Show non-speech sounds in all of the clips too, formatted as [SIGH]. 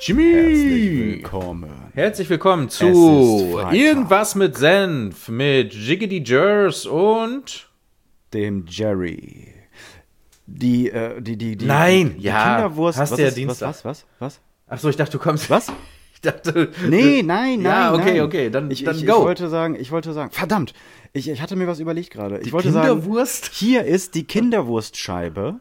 Jimmy! Herzlich willkommen. Herzlich willkommen zu. Irgendwas mit Senf mit Jiggity Jers und. Dem Jerry. Die, äh, die, die, die, Nein, die ja, Kinderwurst. hast was du ja ist, Dienstag. Was, was, was? Achso, ich dachte, du kommst. Was? [LAUGHS] Ich dachte. Nee, nein, nein. Ja, okay, nein. okay, dann- ich, dann ich, go. Ich wollte sagen, ich wollte sagen, verdammt, ich, ich hatte mir was überlegt gerade. Ich wollte sagen, Kinderwurst? hier ist die Kinderwurstscheibe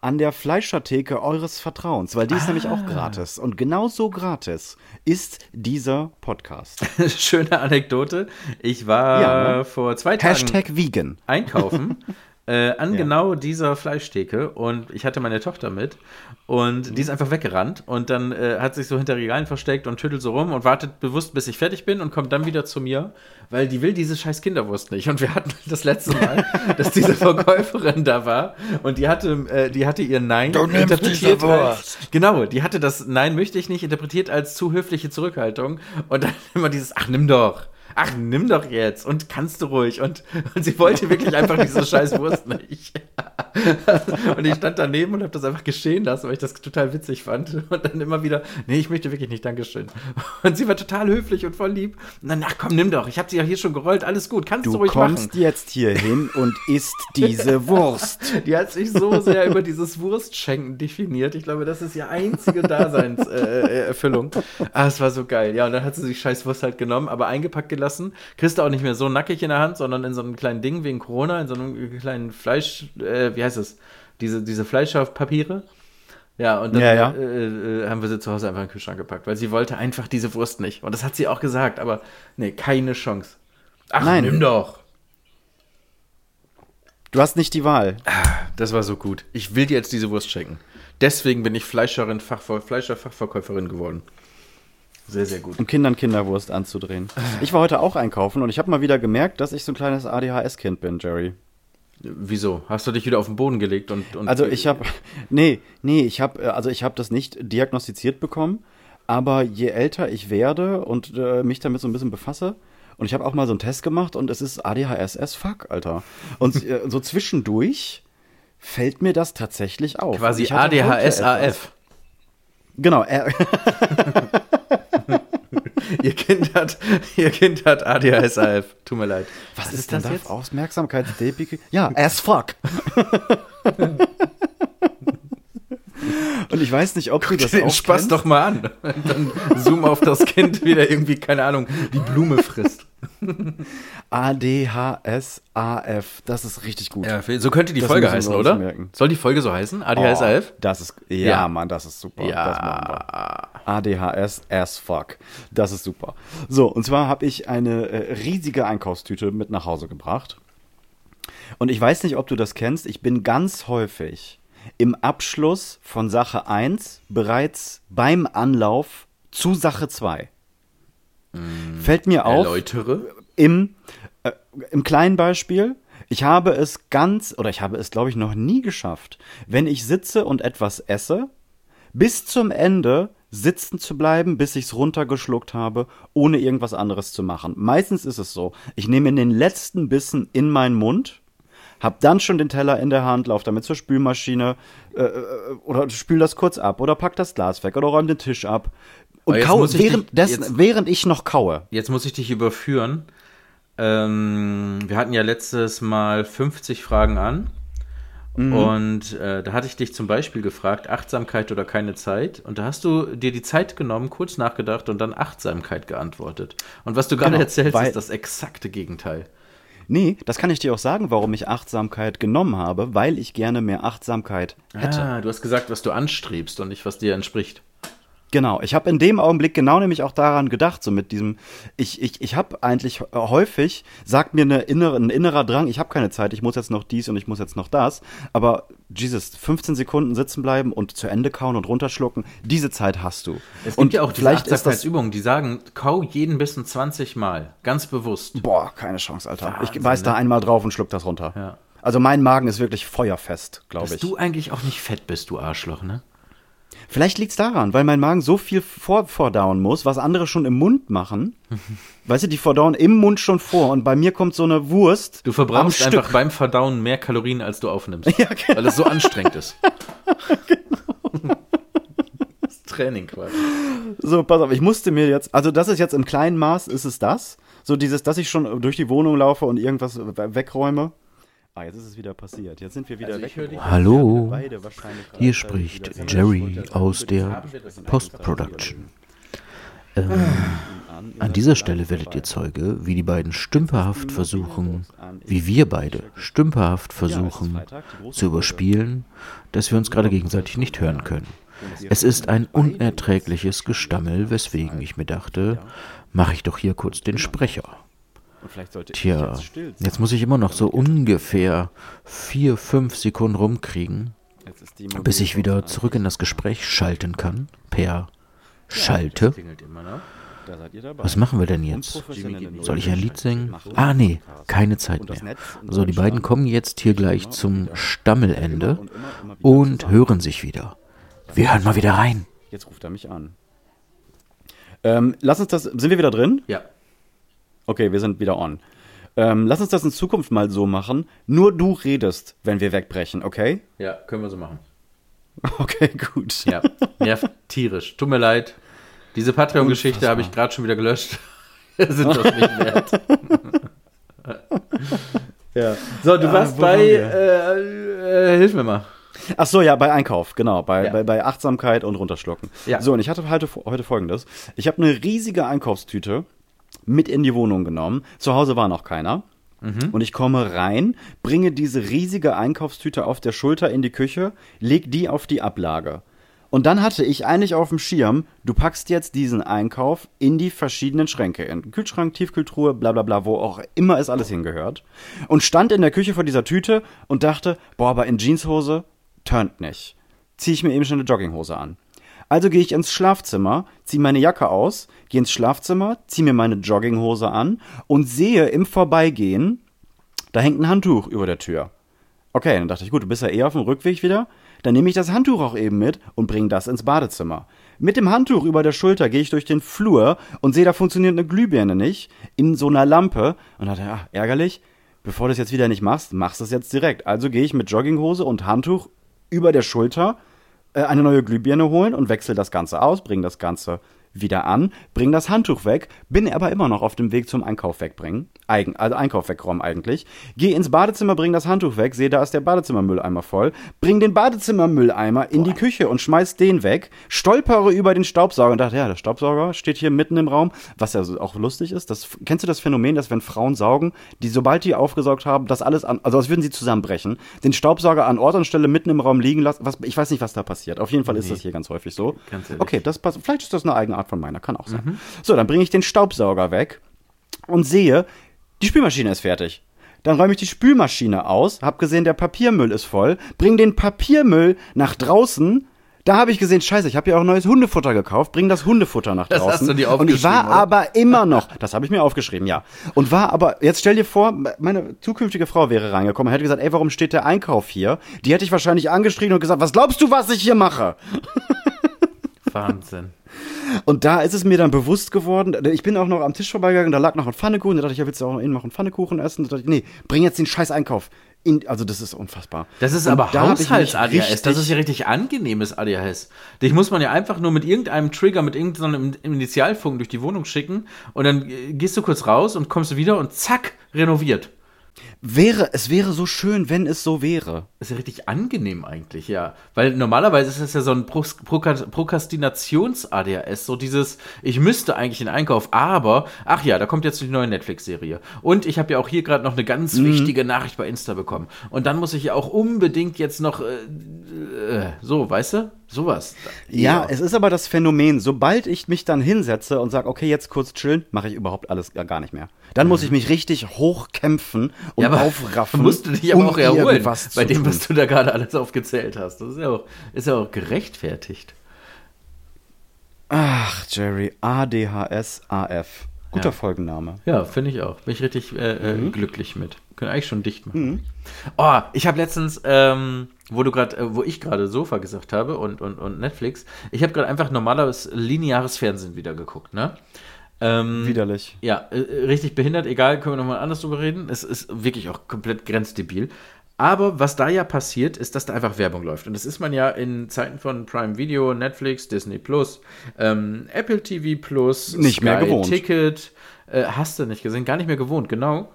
an der Fleischertheke eures Vertrauens, weil die ist nämlich Ah. auch gratis. Und genauso gratis ist dieser Podcast. [LAUGHS] Schöne Anekdote. Ich war Ja, ne? vor zwei Tagen Hashtag vegan. einkaufen. [LAUGHS] Äh, an genau dieser Fleischtheke und ich hatte meine Tochter mit und die ist einfach weggerannt und dann äh, hat sich so hinter Regalen versteckt und tüttelt so rum und wartet bewusst, bis ich fertig bin und kommt dann wieder zu mir, weil die will diese scheiß Kinderwurst nicht. Und wir hatten [LAUGHS] das letzte Mal, dass diese [LAUGHS] Verkäuferin da war und die hatte, äh, die hatte ihr Nein Du interpretiert als, genau, die hatte das Nein möchte ich nicht interpretiert als zu höfliche Zurückhaltung und dann [LAUGHS] immer dieses, ach nimm doch. Ach, nimm doch jetzt und kannst du ruhig. Und, und sie wollte wirklich einfach diese scheiß Wurst nicht. [LAUGHS] und ich stand daneben und habe das einfach geschehen lassen, weil ich das total witzig fand. Und dann immer wieder, nee, ich möchte wirklich nicht, Dankeschön. Und sie war total höflich und voll lieb. Und dann, ach komm, nimm doch. Ich habe sie ja hier schon gerollt, alles gut, kannst du, Du ruhig kommst machen. jetzt hier hin und isst [LAUGHS] diese Wurst. Die hat sich so sehr über dieses Wurstschenken definiert. Ich glaube, das ist ihr einzige Daseinserfüllung. Äh, [LAUGHS] ah, es war so geil. Ja, und dann hat sie sich scheiß Wurst halt genommen, aber eingepackt gelassen. Kriegst du auch nicht mehr so nackig in der Hand, sondern in so einem kleinen Ding wegen Corona, in so einem kleinen Fleisch, äh, wie heißt es? Diese, diese Fleischpapiere. Ja, und dann Ja, ja. Äh, äh, haben wir sie zu Hause einfach in den Kühlschrank gepackt, weil sie wollte einfach diese Wurst nicht. Und das hat sie auch gesagt, aber nee, keine Chance. Ach, Nein. nimm doch. Du hast nicht die Wahl. Das war so gut. Ich will dir jetzt diese Wurst schenken. Deswegen bin ich Fleischerin, Fachver Fleischer-Fachverkäuferin geworden. Sehr, sehr gut. um Kindern Kinderwurst anzudrehen. Ich war heute auch einkaufen und ich habe mal wieder gemerkt, dass ich so ein kleines ADHS-Kind bin, Jerry. Wieso? Hast du dich wieder auf den Boden gelegt und. und Also ich habe, [LAUGHS] nee, nee, ich habe, also ich habe das nicht diagnostiziert bekommen, aber je älter ich werde und äh, mich damit so ein bisschen befasse, und ich habe auch mal so einen Test gemacht und es ist ADHS as fuck, Alter. Und äh, [LAUGHS] so zwischendurch fällt mir das tatsächlich auf. Quasi ADHS-AF. Genau, äh, [LAUGHS] [LAUGHS] Ihr Kind hat, ihr Kind hat ADHS-AF. Tut mir leid. was, ist denn das Aufmerksamkeitsdefizit? Ja, as fuck. [LAUGHS] Und ich weiß nicht, ob du das Den auch Spaß kennst. doch mal an. Dann zoom auf das Kind wieder irgendwie, keine Ahnung, die Blume frisst. ADHS-AF, das ist richtig gut. Ja, so könnte die Das Folge heißen, oder? merken. Soll die Folge so heißen? ADHS-AF? Oh, das ist, ja, Ja. Mann, das ist super. Ja. ADHS as fuck. Das ist super. So, und zwar habe ich eine äh, riesige Einkaufstüte mit nach Hause gebracht. Und ich weiß nicht, ob du das kennst. Ich bin ganz häufig im Abschluss von Sache 1 bereits beim Anlauf zu Sache 2. Fällt mir auf, Erläutere. im, äh, im kleinen Beispiel, ich habe es ganz, oder ich habe es, glaube ich, noch nie geschafft, wenn ich sitze und etwas esse, bis zum Ende sitzen zu bleiben, bis ich es runtergeschluckt habe, ohne irgendwas anderes zu machen. Meistens ist es so, ich nehme den letzten Bissen in meinen Mund, hab dann schon den Teller in der Hand, lauf damit zur Spülmaschine äh, äh, oder spül das kurz ab oder pack das Glas weg oder räum den Tisch ab und kaue, ich dich- jetzt- während ich noch kaue. Jetzt muss ich dich überführen. Ähm, wir hatten ja letztes Mal 50 Fragen an. Und äh, da hatte ich dich zum Beispiel gefragt, Achtsamkeit oder keine Zeit. Und da hast du dir die Zeit genommen, kurz nachgedacht und dann Achtsamkeit geantwortet. Und was du gerade Genau, erzählst, ist das exakte Gegenteil. Nee, das kann ich dir auch sagen, warum ich Achtsamkeit genommen habe, weil ich gerne mehr Achtsamkeit hätte. Ah, du hast gesagt, was du anstrebst und nicht, was dir entspricht. Genau, ich habe in dem Augenblick genau nämlich auch daran gedacht, so mit diesem, ich, ich, ich habe eigentlich häufig, sagt mir eine innere, ein innerer Drang, ich habe keine Zeit, ich muss jetzt noch dies und ich muss jetzt noch das, aber Jesus, 15 Sekunden sitzen bleiben und zu Ende kauen und runterschlucken, diese Zeit hast du. Es gibt und ja auch diese Achtsamkeitsübungen, die sagen, kau jeden Bissen 20 Mal, ganz bewusst. boah, keine Chance, Alter. ich Wahnsinn, beiß da ne? einmal drauf und schluck das runter. Ja. Also mein Magen ist wirklich feuerfest, glaube Dass ich. du eigentlich auch nicht fett bist, du Arschloch, ne? Vielleicht liegt's daran, weil mein Magen so viel vor vordauen muss, was andere schon im Mund machen. [LAUGHS] weißt du, die verdauen im Mund schon vor und bei mir kommt so eine Wurst. Du verbrauchst einfach Stück. beim Verdauen mehr Kalorien, als du aufnimmst. [LAUGHS] Ja, genau. Weil es so anstrengend ist. [LAUGHS] Das ist Training quasi. So, pass auf, ich musste mir jetzt, also das ist jetzt im kleinen Maß, ist es das. So dieses, dass ich schon durch die Wohnung laufe und irgendwas we- wegräume. Ah, jetzt ist es wieder passiert. Jetzt sind wir wieder Also weg. Hallo, hier spricht Jerry aus der Post-Production. Ähm, an dieser Stelle werdet ihr Zeuge, wie die beiden stümperhaft versuchen, wie wir beide stümperhaft versuchen zu überspielen, dass wir uns gerade gegenseitig nicht hören können. Es ist ein unerträgliches Gestammel, weswegen ich mir dachte, mache ich doch hier kurz den Sprecher. Und vielleicht sollte ich Tja, jetzt still sein. jetzt muss ich immer noch so ungefähr vier, fünf Sekunden rumkriegen, Jetzt ist die bis ich wieder zurück in das Gespräch schalten kann, per Schalte. Klingelt immer noch. Da seid ihr dabei. Was machen wir denn jetzt? Soll ich ein Lied singen? Ah, nee, keine Zeit mehr. So, die beiden kommen jetzt hier gleich zum. Stammelende Und hören sich wieder. Wir hören mal wieder rein. Jetzt ruft er mich an. Ähm, lass uns das. Sind wir wieder drin? Ja. Okay, wir sind wieder on. Ähm, lass uns das in Zukunft mal so machen. Nur du redest, wenn wir wegbrechen, okay? Ja, können wir so machen. [LAUGHS] Okay, gut. Ja, nervt tierisch. Tut mir leid. Diese Patreon-Geschichte habe ich gerade schon wieder gelöscht. [LAUGHS] Wir sind das nicht wert. [LAUGHS] Ja. So, du Ah, warst bei. Äh, äh, hilf mir mal. Ach so, ja, bei Einkauf, genau, bei, Ja. bei, bei Achtsamkeit und runterschlucken. Ja. So, und ich hatte heute, heute folgendes. Ich habe eine riesige Einkaufstüte mit in die Wohnung genommen. Zu Hause war noch keiner. Und ich komme rein, bringe diese riesige Einkaufstüte auf der Schulter in die Küche, leg die auf die Ablage. Und dann hatte ich eigentlich auf dem Schirm, du packst jetzt diesen Einkauf in die verschiedenen Schränke. In Kühlschrank, Tiefkühltruhe, bla bla bla, wo auch immer es alles hingehört. Und stand in der Küche vor dieser Tüte und dachte, boah, aber in Jeanshose turnt nicht. Zieh ich mir eben schon eine Jogginghose an. Also gehe ich ins Schlafzimmer, ziehe meine Jacke aus, gehe ins Schlafzimmer, ziehe mir meine Jogginghose an und sehe im Vorbeigehen, da hängt ein Handtuch über der Tür. Okay, dann dachte ich, gut, du bist ja eh auf dem Rückweg wieder. Dann nehme ich das Handtuch auch eben mit und bringe das ins Badezimmer. Mit dem Handtuch über der Schulter gehe ich durch den Flur und sehe, da funktioniert eine Glühbirne nicht in so einer Lampe. Und dachte, ja, ärgerlich, bevor du es jetzt wieder nicht machst, machst du es jetzt direkt. Also gehe ich mit Jogginghose und Handtuch über der Schulter eine neue Glühbirne holen und wechsle das Ganze aus, bringe das Ganze wieder an, bring das Handtuch weg, bin aber immer noch auf dem Weg zum Einkauf wegbringen. Eigen, also Einkauf wegräumen eigentlich. Geh ins Badezimmer, bring das Handtuch weg, sehe, da ist der Badezimmermülleimer voll. Bring den Badezimmermülleimer in die Küche und schmeiß den weg. Stolpere über den Staubsauger und dachte, ja, der Staubsauger steht hier mitten im Raum. Was ja auch lustig ist, das, kennst du das Phänomen, dass wenn Frauen saugen, die sobald die aufgesaugt haben, das alles an, also als würden sie zusammenbrechen, den Staubsauger an Ort und Stelle mitten im Raum liegen lassen. Was, ich weiß nicht, was da passiert. Auf jeden Fall ist das hier ganz häufig so. Ganz. Okay, das passt. Vielleicht ist das eine eigene Art von meiner, kann auch sein. So, dann bringe ich den Staubsauger weg und sehe, die Spülmaschine ist fertig. Dann räume ich die Spülmaschine aus, hab gesehen, der Papiermüll ist voll, bring den Papiermüll nach draußen. Da habe ich gesehen, scheiße, ich habe ja auch neues Hundefutter gekauft, bring das Hundefutter nach Das draußen. hast du dir und ich war aufgeschrieben, oder? aber immer noch, das habe ich mir aufgeschrieben, ja. Und war aber, jetzt stell dir vor, meine zukünftige Frau wäre reingekommen und hätte gesagt, ey, warum steht der Einkauf hier? Die hätte ich wahrscheinlich angeschrien und gesagt, was glaubst du, was ich hier mache? Wahnsinn. [LAUGHS] Und da ist es mir dann bewusst geworden, ich bin auch noch am Tisch vorbeigegangen, da lag noch ein Pfannekuchen, da dachte ich, ja, willst du auch noch eben noch einen Pfannekuchen essen? Da dachte ich, nee, bring jetzt den scheiß Einkauf. In, also das ist unfassbar. Das ist Und aber da Haushalts-ADHS. Das ist ja richtig angenehmes ADHS. Dich muss man ja einfach nur mit irgendeinem Trigger, mit irgendeinem Initialfunken durch die Wohnung schicken und dann äh, gehst du kurz raus und kommst wieder und zack, renoviert. Wäre, es wäre so schön, wenn es so wäre. Ist ja richtig angenehm eigentlich, ja. Weil normalerweise ist es ja so ein Pro Prokrastinations-ADHS, so dieses, ich müsste eigentlich in Einkauf, aber, ach ja, da kommt jetzt die neue Netflix-Serie. Und ich habe ja auch hier gerade noch eine ganz Mhm. wichtige Nachricht bei Insta bekommen. Und dann muss ich ja auch unbedingt jetzt noch, äh, äh, so, weißt du? Sowas. Ja, es ist aber das Phänomen, sobald ich mich dann hinsetze und sage, okay, jetzt kurz chillen, mache ich überhaupt alles gar- gar nicht mehr. Dann muss ich mich richtig hochkämpfen und ja, aber aufraffen. musst du dich aber um auch erholen bei dem, was du da gerade alles aufgezählt hast. Das ist ja auch, ist ja auch gerechtfertigt. Ach, Jerry, ADHS AF. Guter Ja. Folgenname. Ja, finde ich auch. Bin ich richtig äh, Mhm. äh, glücklich mit. Können eigentlich schon dicht machen. Oh, ich habe letztens, ähm, wo du gerade, äh, wo ich gerade Sofa gesagt habe und, und, und Netflix, ich habe gerade einfach normales lineares Fernsehen wieder geguckt, ne? Ähm, Widerlich. Ja, äh, richtig behindert, egal, können wir nochmal anders drüber reden. Es ist wirklich auch komplett grenzdebil. Aber was da ja passiert, ist, dass da einfach Werbung läuft. Und das ist man ja in Zeiten von Prime Video, Netflix, Disney Plus, ähm, Apple TV Plus, Nicht mehr gewohnt. Ticket, äh, hast du nicht gesehen, gar nicht mehr gewohnt, genau.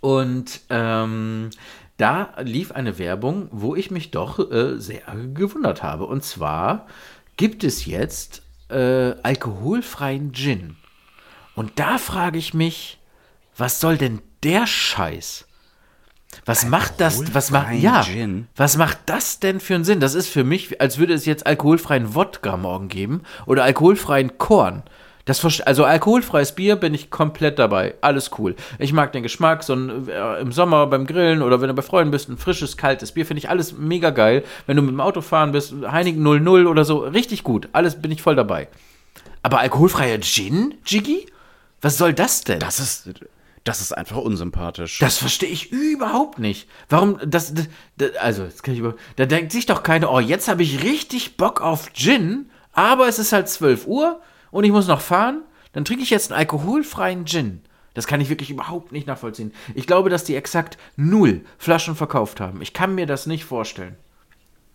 Und ähm, da lief eine Werbung, wo ich mich doch äh, sehr gewundert habe. Und zwar gibt es jetzt äh, alkoholfreien Gin. Und da frage ich mich, was soll denn der Scheiß? Was macht das? Was macht ja? Gin? Was macht das denn für einen Sinn? Das ist für mich, als würde es jetzt alkoholfreien Wodka morgen geben oder alkoholfreien Korn. Das also alkoholfreies Bier bin ich komplett dabei. Alles cool. Ich mag den Geschmack, so ein, äh, im Sommer beim Grillen oder wenn du bei Freunden bist, ein frisches, kaltes Bier finde ich alles mega geil. Wenn du mit dem Auto fahren bist, Heineken 00 oder so, richtig gut. Alles bin ich voll dabei. Aber alkoholfreier Gin, Jiggy? Was soll das denn? Das ist, das ist einfach unsympathisch. Das verstehe ich überhaupt nicht. Warum, das, das, das also, jetzt kann ich über, da denkt sich doch keiner, oh, jetzt habe ich richtig Bock auf Gin, aber es ist halt 12 Uhr und ich muss noch fahren, dann trinke ich jetzt einen alkoholfreien Gin. Das kann ich wirklich überhaupt nicht nachvollziehen. Ich glaube, dass die exakt null Flaschen verkauft haben. Ich kann mir das nicht vorstellen.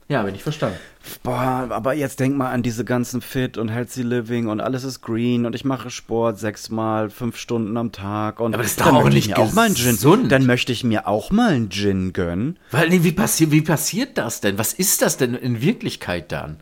Ja, bin ich verstanden. Boah, aber jetzt denk mal an diese ganzen Fit und Healthy Living und alles ist green und ich mache Sport sechsmal, fünf Stunden am Tag und Aber das ist doch dann auch möchte ich nicht auch mal einen Gin. Dann möchte ich mir auch mal einen Gin gönnen. Weil, nee, wie, passi wie passiert das denn? Was ist das denn in Wirklichkeit dann?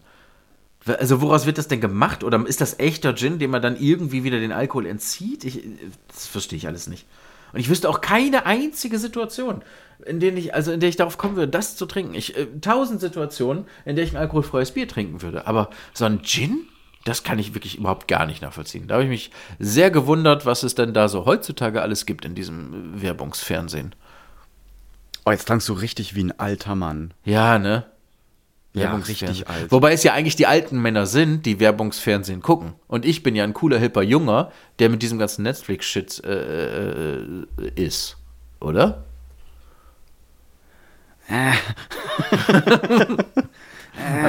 Also woraus wird das denn gemacht? Oder ist das echter Gin, dem man dann irgendwie wieder den Alkohol entzieht? Ich, das verstehe ich alles nicht. Und ich wüsste auch keine einzige Situation, in der ich, also in der ich darauf kommen würde, das zu trinken. Ich, äh, tausend Situationen, in der ich ein alkoholfreies Bier trinken würde. Aber so ein Gin, das kann ich wirklich überhaupt gar nicht nachvollziehen. Da habe ich mich sehr gewundert, was es denn da so heutzutage alles gibt in diesem Werbungsfernsehen. Oh, jetzt klangst du richtig wie ein alter Mann. Ja, ne? Ja, Werbungsfernsehen. richtig alt. Wobei es ja eigentlich die alten Männer sind, die Werbungsfernsehen gucken. Und ich bin ja ein cooler, hipper Junger, der mit diesem ganzen Netflix-Shit äh, äh, ist. Oder? [LAUGHS] habe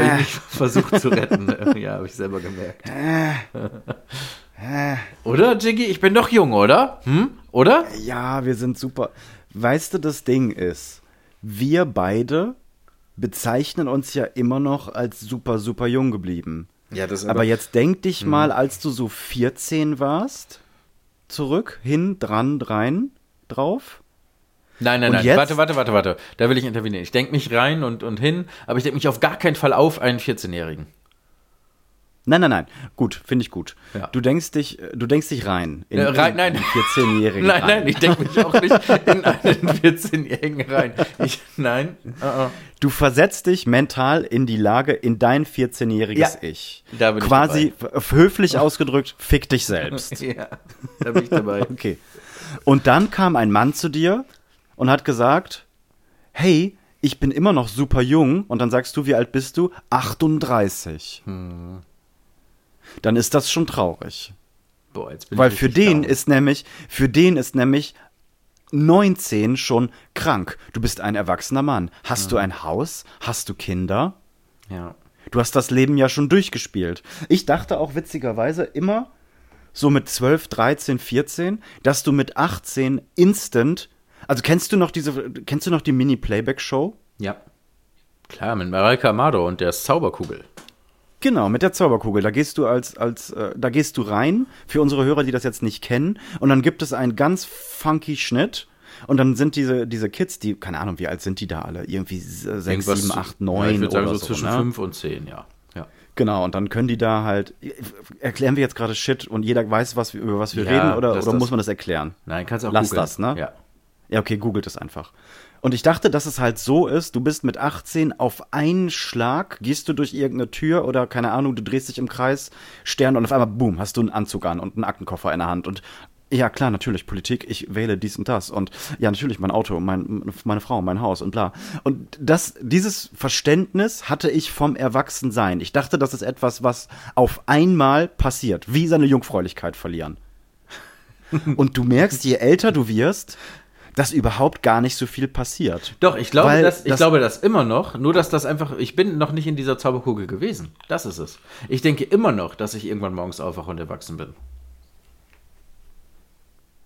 ich mich versucht zu retten. [LAUGHS] ja, habe ich selber gemerkt. oder, Jiggy? Ich bin doch jung, oder? Hm? Oder? Ja, wir sind super. Weißt du, das Ding ist, wir beide bezeichnen uns ja immer noch als super, super jung geblieben. Ja, das Aber jetzt denk dich Hm. mal, als du so 14 warst, zurück, hin, dran, rein, drauf. Nein, nein, Und nein. jetzt? Warte, warte, warte, warte. Da will ich intervenieren. Ich denke mich rein und, und hin, aber ich denke mich auf gar keinen Fall auf einen 14-Jährigen. Nein, nein, nein. Gut, finde ich gut. Ja. Du denkst dich, du denkst dich rein. In, Äh, rein, in nein. einen 14-Jährigen. [LAUGHS] Nein, rein. nein, ich denke mich auch nicht in einen 14-Jährigen rein. Ich, nein. Uh-uh. Du versetzt dich mental in die Lage, in dein 14-jähriges Ja, Ich. da bin ich Quasi f- höflich ausgedrückt, fick dich selbst. [LAUGHS] Ja, da bin ich dabei. Okay. Und dann kam ein Mann zu dir und hat gesagt, hey, ich bin immer noch super jung. Und dann sagst du, wie alt bist du? 38. Hm. Dann ist das schon traurig. Boah, jetzt bin Weil ich für den down. ist nämlich, für den ist nämlich 19 schon krank. Du bist ein erwachsener Mann. Hast du ein Haus? Hast du Kinder? Ja. Du hast das Leben ja schon durchgespielt. Ich dachte auch witzigerweise immer, so mit 12, 13, 14, dass du mit 18 instant. Also kennst du noch diese, kennst du noch die Mini-Playback-Show? Ja. Klar, mit Mareike Amado und der Zauberkugel. Genau, mit der Zauberkugel. Da gehst du als, als, äh, da gehst du rein, für unsere Hörer, die das jetzt nicht kennen, und dann gibt es einen ganz funky Schnitt, Und dann sind diese, diese Kids, die, keine Ahnung, wie alt sind die da alle? Irgendwie sechs, Irgendwas- sieben, acht, ja, neun ich würde sagen, oder so zwischen ne? fünf und zehn, ja. ja. Genau, und dann können die da halt, erklären wir jetzt gerade Shit und jeder weiß, was wir, über was wir Ja, reden oder, das- oder das- muss man das erklären? Nein, kannst auch Lass googeln. das, ne? Ja. Ja, okay, googelt es einfach. Und ich dachte, dass es halt so ist, du bist mit 18 auf einen Schlag, gehst du durch irgendeine Tür oder keine Ahnung, du drehst dich im Kreis, Stern und auf einmal, boom, hast du einen Anzug an und einen Aktenkoffer in der Hand und ja, klar, natürlich, Politik, ich wähle dies und das und ja, natürlich mein Auto, mein, meine Frau, mein Haus und bla. Und das, dieses Verständnis hatte ich vom Erwachsensein. Ich dachte, das ist etwas, was auf einmal passiert, wie seine Jungfräulichkeit verlieren. Und du merkst, je älter du wirst, dass überhaupt gar nicht so viel passiert. Doch, ich glaube, Weil das, ich das- glaube das immer noch, nur dass das einfach, ich bin noch nicht in dieser Zauberkugel gewesen. Das ist es. Ich denke immer noch, dass ich irgendwann morgens aufwache und erwachsen bin.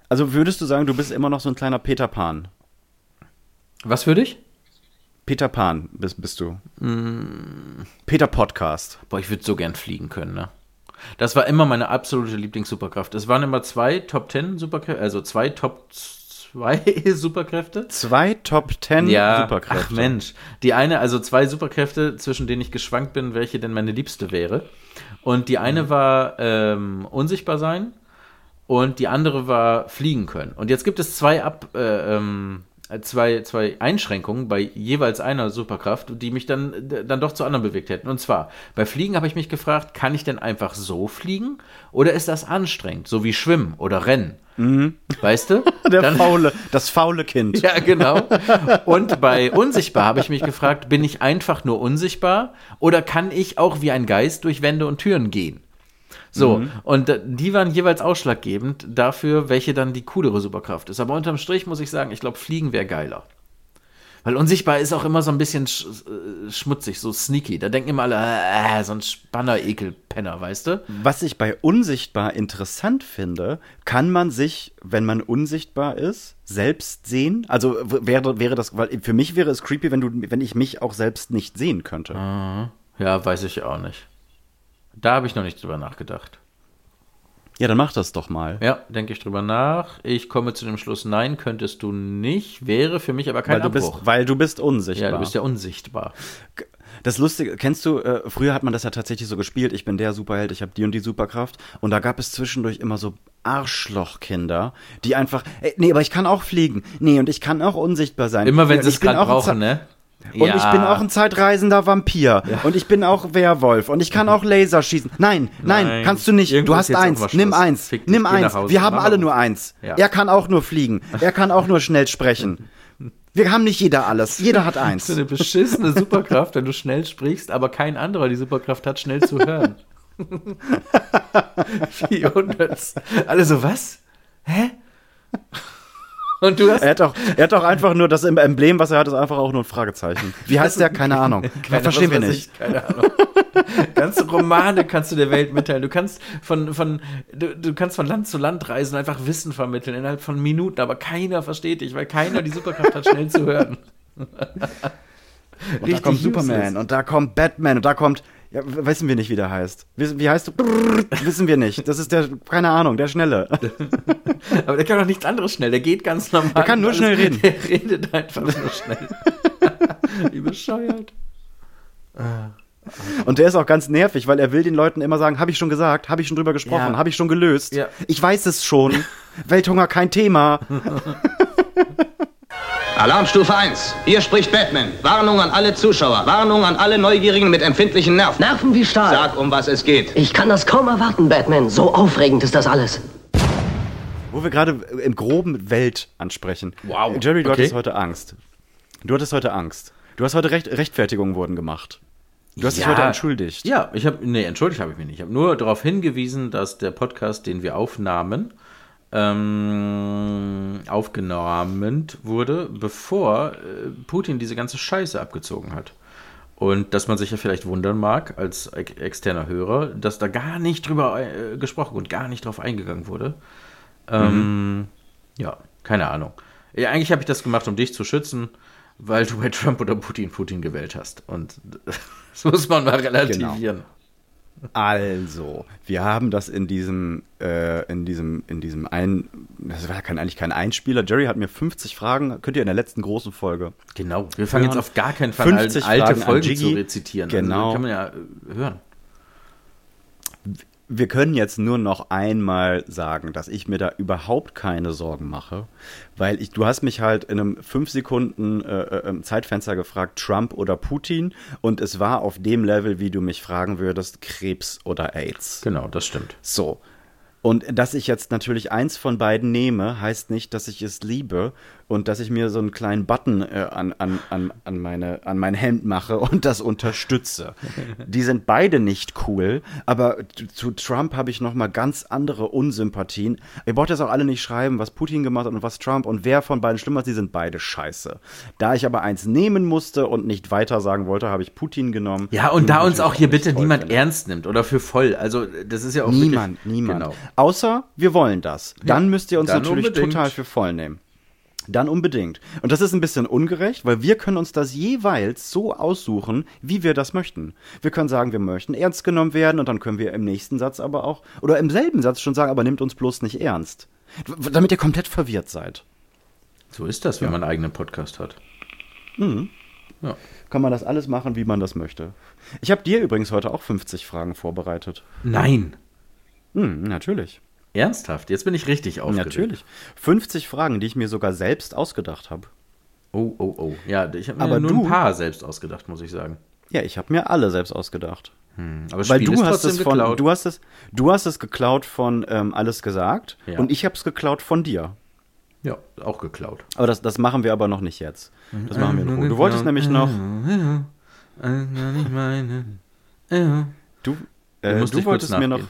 Also würdest du sagen, du bist immer noch so ein kleiner Peter Pan? Was für dich? Peter Pan bist, bist du. Mm. Peter Podcast. Boah, ich würde so gern fliegen können, ne? Das war immer meine absolute Lieblings-Superkraft. Es waren immer zwei Top 10 Superkräfte, also zwei Top 2 [LAUGHS] Superkräfte. Zwei Top Ten Ja, Superkräfte. ach Mensch. Die eine, also zwei Superkräfte, zwischen denen ich geschwankt bin, welche denn meine liebste wäre. Und die Mhm. eine war ähm, unsichtbar sein und die andere war fliegen können. Und jetzt gibt es zwei Ab, äh, ähm, zwei, zwei Einschränkungen bei jeweils einer Superkraft, die mich dann, dann doch zu anderen bewegt hätten. Und zwar, bei Fliegen habe ich mich gefragt, kann ich denn einfach so fliegen? Oder ist das anstrengend, so wie Schwimmen oder Rennen? Weißt du? Mhm. [LAUGHS] Der Dann- faule, das faule Kind. ja, genau. Und bei unsichtbar habe ich mich gefragt, bin ich einfach nur unsichtbar oder kann ich auch wie ein Geist durch Wände und Türen gehen? So, und äh, die waren jeweils ausschlaggebend dafür, welche dann die coolere Superkraft ist. Aber unterm Strich muss ich sagen, ich glaube, Fliegen wäre geiler. Weil unsichtbar ist auch immer so ein bisschen sch äh, schmutzig, so sneaky. Da denken immer alle, äh, so ein Spanner, Ekelpenner, weißt du? Was ich bei unsichtbar interessant finde, kann man sich, wenn man unsichtbar ist, selbst sehen? Also wäre, wäre das, weil für mich wäre es creepy, wenn du, wenn ich mich auch selbst nicht sehen könnte. Ja, weiß ich auch nicht. Da habe ich noch nicht drüber nachgedacht. Ja, dann mach das doch mal. Ja, denke ich drüber nach. Ich komme zu dem Schluss, nein, könntest du nicht. Wäre für mich aber kein weil du bist, Abbruch. weil du bist unsichtbar. ja, du bist ja unsichtbar. Das Lustige, kennst du, äh, früher hat man das ja tatsächlich so gespielt, ich bin der Superheld, ich habe die und die Superkraft. Und da gab es zwischendurch immer so Arschlochkinder, die einfach, ey, nee, aber ich kann auch fliegen. Nee, und ich kann auch unsichtbar sein. Immer wenn Nee, sie es gerade brauchen, ne? Und ich bin auch ein zeitreisender Vampir. Und ich bin auch Werwolf. Und ich kann auch Laser schießen. Nein, nein, Nein. kannst du nicht. Irgendwo du ist hast eins. Nimm eins. Dich, Nimm eins. Hause. Wir haben alle nur eins. Ja. Er kann auch nur fliegen. Er kann auch nur schnell sprechen. Wir haben nicht jeder alles. Jeder hat [LAUGHS] eins. So eine beschissene Superkraft, wenn du schnell sprichst, aber kein anderer die Superkraft hat, schnell zu hören. [LAUGHS] Wie unnütz. Alle so, was? Hä? Und du hast Er hat, doch, er hat doch einfach nur das Emblem, was er hat, ist einfach auch nur ein Fragezeichen. Wie heißt der? Keine [LAUGHS] Ahnung. Keine, Verstehen wir nicht. Ich, keine Ahnung. Ganze Romane kannst du der Welt mitteilen. Du kannst von, von, du, du kannst von Land zu Land reisen und einfach Wissen vermitteln innerhalb von Minuten, aber keiner versteht dich, weil keiner die Superkraft hat, schnell zu hören. Und da kommt Superman useless. und da kommt Batman und da kommt, ja, wissen wir nicht, wie der heißt. Wissen, wie heißt du? Brrr, wissen wir nicht. Das ist der, keine Ahnung, der Schnelle. [LAUGHS] Aber der kann doch nichts anderes schnell. Der geht ganz normal. Der kann nur schnell reden. Der redet einfach nur schnell. [LAUGHS] Wie bescheuert. Und der ist auch ganz nervig, weil er will den Leuten immer sagen, habe ich schon gesagt, habe ich schon drüber gesprochen, Ja. habe ich schon gelöst. Ja. Ich weiß es schon. [LAUGHS] Welthunger kein Thema. Alarmstufe 1. Hier spricht Batman. Warnung an alle Zuschauer. Warnung an alle Neugierigen mit empfindlichen Nerven. Nerven wie Stahl. Sag, um was es geht. Ich kann das kaum erwarten, Batman. So aufregend ist das alles. Wo wir gerade im groben Welt ansprechen. Wow. Jerry, du Okay. hattest heute Angst. Du hattest heute Angst. Du hast heute Recht, Rechtfertigungen wurden gemacht. Du hast dich heute entschuldigt. Ja, ich habe, nee, entschuldigt habe ich mich nicht. Ich habe nur darauf hingewiesen, dass der Podcast, den wir aufnahmen, ähm, aufgenommen wurde, bevor äh, Putin diese ganze Scheiße abgezogen hat. Und dass man sich ja vielleicht wundern mag, als ex externer Hörer, dass da gar nicht drüber äh, gesprochen und gar nicht drauf eingegangen wurde. Ähm, Ja, keine Ahnung. Ja, eigentlich habe ich das gemacht, um dich zu schützen, weil du bei Trump oder Putin Putin gewählt hast. Und [LAUGHS] das muss man mal relativieren. Also, wir haben das in diesem, äh, in diesem, in diesem ein, das war kein, eigentlich kein Einspieler. Jerry hat mir 50 Fragen, könnt ihr in der letzten großen Folge. Genau. Wir fangen jetzt auf gar keinen Fall 50 an, alte Fragen Folgen zu rezitieren. Genau. Also, kann man ja äh, hören. Wir können jetzt nur noch einmal sagen, dass ich mir da überhaupt keine Sorgen mache, weil ich, du hast mich halt in einem 5 Sekunden äh, äh, Zeitfenster gefragt, Trump oder Putin, und es war auf dem Level, wie du mich fragen würdest, Krebs oder AIDS. Genau, das stimmt. So. Und dass ich jetzt natürlich eins von beiden nehme, heißt nicht, dass ich es liebe und dass ich mir so einen kleinen Button äh, an, an, an, an, meine, an mein Hemd mache und das unterstütze. Die sind beide nicht cool, aber zu Trump habe ich noch mal ganz andere Unsympathien. Ihr braucht jetzt auch alle nicht schreiben, was Putin gemacht hat und was Trump und wer von beiden schlimmer ist, die sind beide scheiße. Da ich aber eins nehmen musste und nicht weiter sagen wollte, habe ich Putin genommen. Ja, und da uns auch hier bitte niemand finde. ernst nimmt oder für voll. Also, das ist ja auch Niemand, wirklich, niemand. Genau. Außer wir wollen das. Dann müsst ihr uns dann natürlich unbedingt. total für voll nehmen. Dann unbedingt. Und das ist ein bisschen ungerecht, weil wir können uns das jeweils so aussuchen, wie wir das möchten. Wir können sagen, wir möchten ernst genommen werden und dann können wir im nächsten Satz aber auch, oder im selben Satz schon sagen, aber nimmt uns bloß nicht ernst. Damit ihr komplett verwirrt seid. So ist das, wenn man einen eigenen Podcast hat. Ja. Kann man das alles machen, wie man das möchte. Ich habe dir übrigens heute auch 50 Fragen vorbereitet. Nein. Hm, natürlich. Ernsthaft? Jetzt bin ich richtig aufgeregt. Natürlich. 50 Fragen, die ich mir sogar selbst ausgedacht habe. Oh, oh, oh. Ja, ich habe mir Aber nur du- ein paar selbst ausgedacht, muss ich sagen. Ja, ich habe mir alle selbst ausgedacht. Aber Weil Spiel du hast es von, geklaut. du hast es, du hast es geklaut von ähm, alles gesagt Ja. und ich habe es geklaut von dir. ja, auch geklaut. Aber das, das machen wir aber noch nicht jetzt. Das machen wir Ruhe. Du wolltest nämlich noch, du, äh, du wolltest mir noch.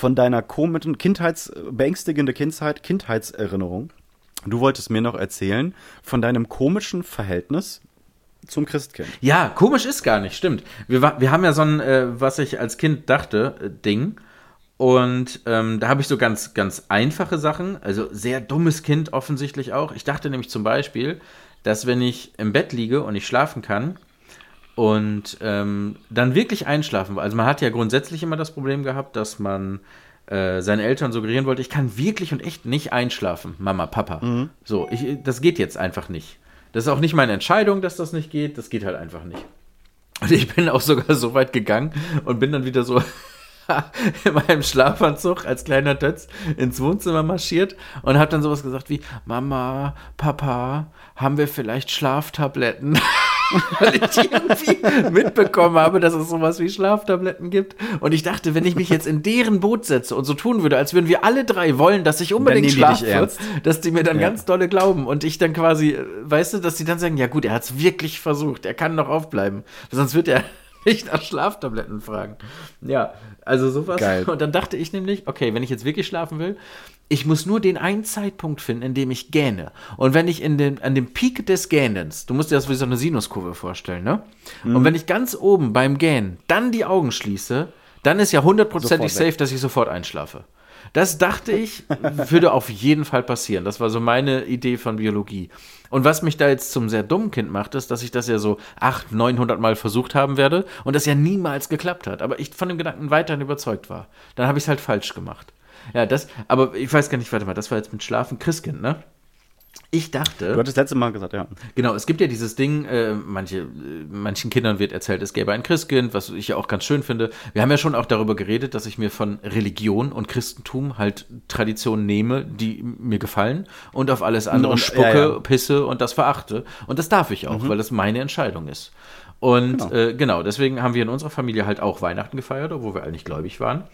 Von deiner komischen Kindheits, beängstigende Kindheit, Kindheitserinnerung. Du wolltest mir noch erzählen von deinem komischen Verhältnis zum Christkind. Ja, komisch ist gar nicht, stimmt. Wir, wir haben ja so ein, äh, was ich als Kind dachte, äh, Ding. Und ähm, da habe ich so ganz, ganz einfache Sachen, also sehr dummes Kind offensichtlich auch. Ich dachte nämlich zum Beispiel, dass wenn ich im Bett liege und ich schlafen kann und ähm, dann wirklich einschlafen also man hat ja grundsätzlich immer das Problem gehabt, dass man äh, seinen Eltern suggerieren wollte, ich kann wirklich und echt nicht einschlafen, Mama, Papa. So, ich, das geht jetzt einfach nicht. Das ist auch nicht meine Entscheidung, dass das nicht geht, das geht halt einfach nicht. Und ich bin auch sogar so weit gegangen und bin dann wieder so [LAUGHS] in meinem Schlafanzug als kleiner Tötz ins Wohnzimmer marschiert und habe dann sowas gesagt wie, Mama, Papa, haben wir vielleicht Schlaftabletten? [LAUGHS] Weil ich irgendwie mitbekommen habe, dass es sowas wie Schlaftabletten gibt. Und ich dachte, wenn ich mich jetzt in deren Boot setze und so tun würde, als würden wir alle drei wollen, dass ich unbedingt schlafe, dass die mir dann Ja. ganz dolle glauben und ich dann quasi, weißt du, dass die dann sagen, ja gut, er hat es wirklich versucht, er kann noch aufbleiben, sonst wird er [LAUGHS] nicht nach Schlaftabletten fragen. Ja, also sowas. Geil. Und dann dachte ich nämlich, okay, wenn ich jetzt wirklich schlafen will, ich muss nur den einen Zeitpunkt finden, in dem ich gähne. Und wenn ich in den, an dem Peak des Gähnens, du musst dir das wie so eine Sinuskurve vorstellen, ne? Mhm. Und wenn ich ganz oben beim Gähnen dann die Augen schließe, dann ist ja hundertprozentig safe, dass ich sofort einschlafe. Das dachte ich, würde auf jeden Fall passieren. Das war so meine Idee von Biologie. Und was mich da jetzt zum sehr dummen Kind macht, ist, dass ich das ja so 800, 900 Mal versucht haben werde und das ja niemals geklappt hat. Aber ich von dem Gedanken weiterhin überzeugt war. Dann habe ich es halt falsch gemacht. Ja, das, aber ich weiß gar nicht, warte mal, das war jetzt mit Schlafen Christkind, ne? Ich dachte. Du hattest letzte Mal gesagt, ja. Genau, es gibt ja dieses Ding, äh, manche, äh, manchen Kindern wird erzählt, es gäbe ein Christkind, was ich ja auch ganz schön finde. Wir haben ja schon auch darüber geredet, dass ich mir von Religion und Christentum halt Traditionen nehme, die mir gefallen und auf alles andere Und- spucke, ja, ja. pisse und das verachte. Und das darf ich auch, weil das meine Entscheidung ist. Und genau. Äh, genau, deswegen haben wir in unserer Familie halt auch Weihnachten gefeiert, obwohl wir eigentlich gläubig waren.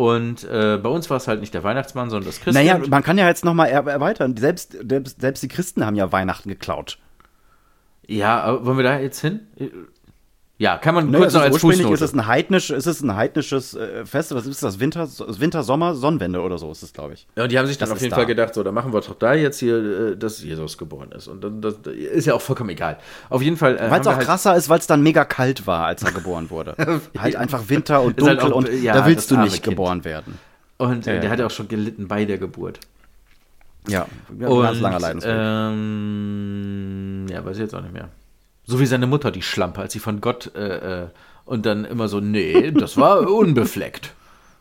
Und äh, bei uns war es halt nicht der Weihnachtsmann, sondern das Christkind. Naja, man kann ja jetzt nochmal er erweitern. Selbst, selbst, selbst die Christen haben ja Weihnachten geklaut. ja, aber wollen wir da jetzt hin? Ja, kann man Ne, kurz noch ist als ursprünglich Fußnote. ist es ein heidnisch, ist es ein heidnisches äh, Fest, was ist das? Winter, Winter, Sommer, Sonnenwende oder so ist es, glaube ich. Ja, und die haben sich dann Das auf jeden da. Fall gedacht, so, dann machen wir doch da jetzt hier, äh, dass Jesus geboren ist. Und dann das, ist ja auch vollkommen egal. Auf jeden Fall. Äh, Weil es auch halt, krasser ist, weil es dann mega kalt war, als er geboren wurde. [LAUGHS] halt einfach Winter und halt dunkel auch- und ja, da willst du nicht Kind. geboren werden. Und äh, Ja, der hat ja auch schon gelitten bei der Geburt. Ja, ja Und, ganz langer Leidensweg. ähm, ja, weiß ich jetzt auch nicht mehr. So wie seine Mutter, die Schlampe, als sie von Gott äh, äh, Und dann immer so, nee, das war [LAUGHS] unbefleckt.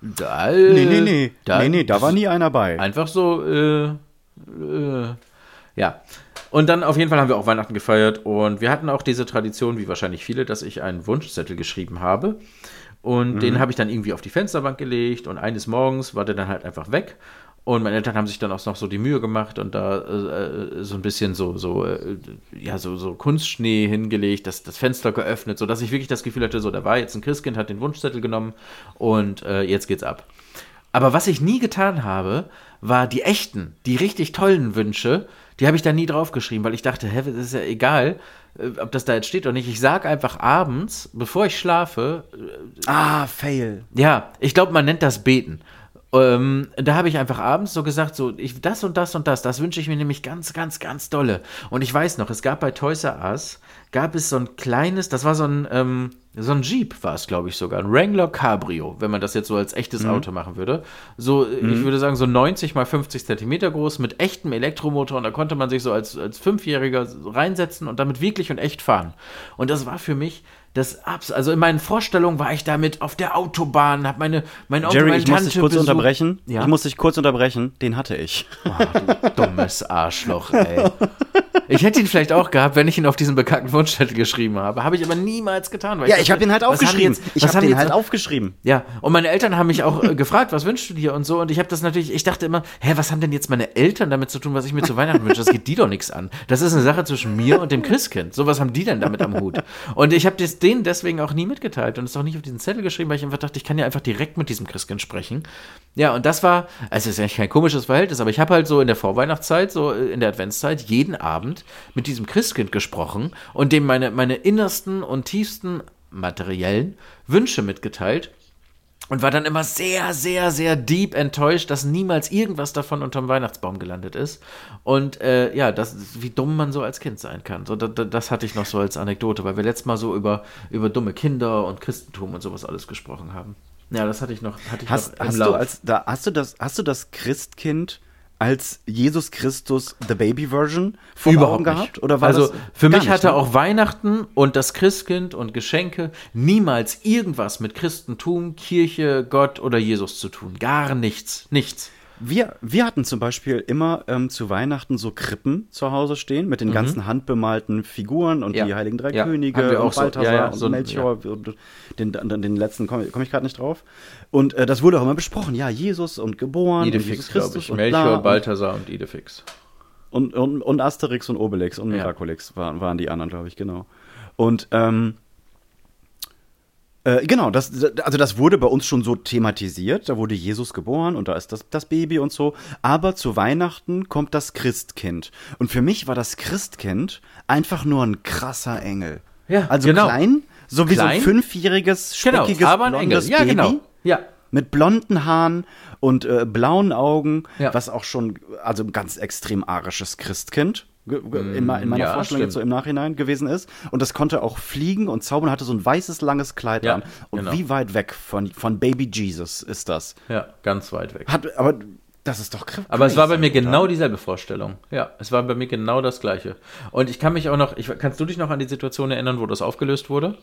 Da, Nee, nee, nee. Da, nee, nee, da war nie einer bei. Einfach so, äh, äh, ja. Und dann auf jeden Fall haben wir auch Weihnachten gefeiert und wir hatten auch diese Tradition, wie wahrscheinlich viele, dass ich einen Wunschzettel geschrieben habe. Und den habe ich dann irgendwie auf die Fensterbank gelegt und eines Morgens war der dann halt einfach weg. Und meine Eltern haben sich dann auch noch so die Mühe gemacht und da äh, so ein bisschen so, so, äh, ja, so, so Kunstschnee hingelegt, das, das Fenster geöffnet, sodass ich wirklich das Gefühl hatte, so, da war jetzt ein Christkind, hat den Wunschzettel genommen und äh, jetzt geht's ab. Aber was ich nie getan habe, war die echten, die richtig tollen Wünsche, die habe ich da nie draufgeschrieben, weil ich dachte, hä, das ist ja egal, äh, ob das da jetzt steht oder nicht. Ich sage einfach abends, bevor ich schlafe, Ah, Fail. ja, ich glaube, man nennt das Beten. Ähm, da habe ich einfach abends so gesagt, so, ich, das und das und das, das wünsche ich mir nämlich ganz, ganz, ganz dolle. Und ich weiß noch, es gab bei Toys R Us, gab es so ein kleines, das war so ein, ähm, so ein Jeep war es, glaube ich sogar, ein Wrangler Cabrio, wenn man das jetzt so als echtes Auto machen würde. So, ich würde sagen, so 90 mal 50 Zentimeter groß mit echtem Elektromotor und da konnte man sich so als, als Fünfjähriger reinsetzen und damit wirklich und echt fahren. Und das war für mich das Abs also in meinen Vorstellungen war ich damit auf der Autobahn, habe meine mein Onkel, Jerry, meine ich muss dich Tante kurz besucht. unterbrechen. Ja? Ich muss dich kurz unterbrechen. Den hatte ich. Dummes Arschloch, ey. Ich hätte ihn vielleicht auch gehabt, wenn ich ihn auf diesen bekannten Wunschzettel geschrieben habe. Habe ich aber niemals getan. Weil Ja, dachte, ich habe den halt aufgeschrieben. jetzt- ich habe haben den halt aufgeschrieben. Ja, und meine Eltern haben mich auch äh, gefragt, was wünschst du dir und so. Und ich habe das natürlich, ich dachte immer, hä, was haben denn jetzt meine Eltern damit zu tun, was ich mir zu Weihnachten wünsche? Das geht die doch nichts an. Das ist eine Sache zwischen mir und dem Christkind. So was haben die denn damit am Hut? Und ich habe das denen deswegen auch nie mitgeteilt und es auch nicht auf diesen Zettel geschrieben, weil ich einfach dachte, ich kann ja einfach direkt mit diesem Christkind sprechen. Ja, und das war, also es ist eigentlich kein komisches Verhältnis, aber ich habe halt so in der Vorweihnachtszeit, so äh, in der Adventszeit, jeden Abend mit diesem Christkind gesprochen und dem meine, meine innersten und tiefsten materiellen Wünsche mitgeteilt und war dann immer sehr, sehr, sehr deep enttäuscht, dass niemals irgendwas davon unterm Weihnachtsbaum gelandet ist. Und äh, ja, das wie dumm man so als Kind sein kann. So, da, da, das hatte ich noch so als Anekdote, weil wir letztes Mal so über, über dumme Kinder und Christentum und sowas alles gesprochen haben. Ja, das hatte ich noch, hatte ich Hast, noch hast, du als, da, hast, du das, hast du das Christkind als Jesus Christus The Baby Version vor Überhaupt Augen nicht. gehabt? Oder war also das für mich nicht, hatte ne? auch Weihnachten und das Christkind und Geschenke niemals irgendwas mit Christentum, Kirche, Gott oder Jesus zu tun. Gar nichts. Nichts. Wir, wir hatten zum Beispiel immer ähm, zu Weihnachten so Krippen zu Hause stehen mit den ganzen handbemalten Figuren und Mhm. Ja. die Heiligen Drei Ja, Könige und so. Balthasar und so ein- Melchior und den, den, letzten komme komm ich gerade nicht drauf. Und äh, das wurde auch immer besprochen. Ja, Jesus und geboren und Jesus Idefix, glaube Christus ich. und Melchior, bla Balthasar und Idefix. und, und, und Asterix und Obelix und. Miraculix waren, waren die anderen, glaube ich, genau. Und ähm, äh, genau, das, also das wurde bei uns schon so thematisiert. Da wurde Jesus geboren und da ist das, das Baby und so. Aber zu Weihnachten kommt das Christkind. Und für mich war das Christkind einfach nur ein krasser Engel. Ja, also genau. klein, so wie Klein. so ein fünfjähriges, Genau, speckiges, aber ein Engel. Ja, Baby. genau. Ja. Mit blonden Haaren und äh, blauen Augen, Ja. was auch schon, also ein ganz extrem arisches Christkind in, in meiner ja, Vorstellung jetzt so stimmt. im Nachhinein gewesen ist. Und das konnte auch fliegen und zaubern, hatte so ein weißes, langes Kleid Ja, an. Und genau. wie weit weg von, von Baby Jesus ist das? Ja, ganz weit weg. Hat, aber das ist doch crazy, Aber es war bei mir oder? genau dieselbe Vorstellung. Ja, es war bei mir genau das Gleiche. Und ich kann mich auch noch, ich, kannst du dich noch an die Situation erinnern, wo das aufgelöst wurde?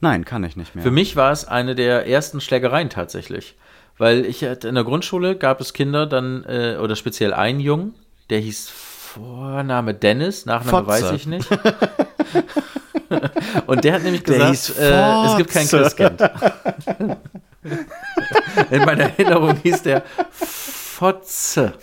Nein, kann ich nicht mehr. Für mich war es eine der ersten Schlägereien tatsächlich. Weil ich hatte in der Grundschule gab es Kinder dann, äh, oder speziell einen Jungen, der hieß Vorname Dennis, Nachname Fotze. weiß ich nicht. Und der hat nämlich Der gesagt, äh, es gibt kein Fotze. Christkind. In meiner Erinnerung hieß der Fotze.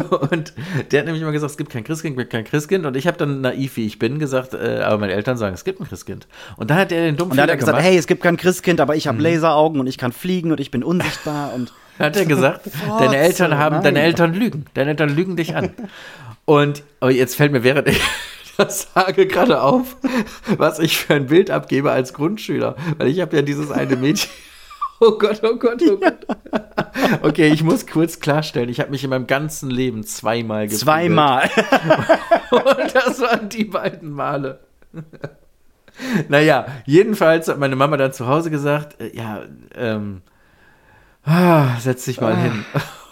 [LAUGHS] Und der hat nämlich immer gesagt, es gibt kein Christkind, es gibt kein Christkind. Und ich habe dann naiv, wie ich bin, gesagt, äh, aber meine Eltern sagen, es gibt ein Christkind. Und dann hat er den dummen und dann hat er gesagt, gemacht. hey, es gibt kein Christkind, aber ich habe Mhm. Laseraugen und ich kann fliegen und ich bin unsichtbar und [LAUGHS] hat er gesagt, [LAUGHS] deine Eltern haben, deine nein. Eltern lügen. Deine Eltern lügen dich an. Und aber jetzt fällt mir, während ich das sage, gerade auf, was ich für ein Bild abgebe als Grundschüler. Weil ich habe ja dieses eine Mädchen. Oh Gott, oh Gott, oh Gott. [LAUGHS] Okay, ich muss kurz klarstellen, ich habe mich in meinem ganzen Leben zweimal geprügelt. zweimal. [LAUGHS] Und das waren die beiden Male. Naja, jedenfalls hat meine Mama dann zu Hause gesagt, äh, ja, ähm, ah, setz dich mal hin.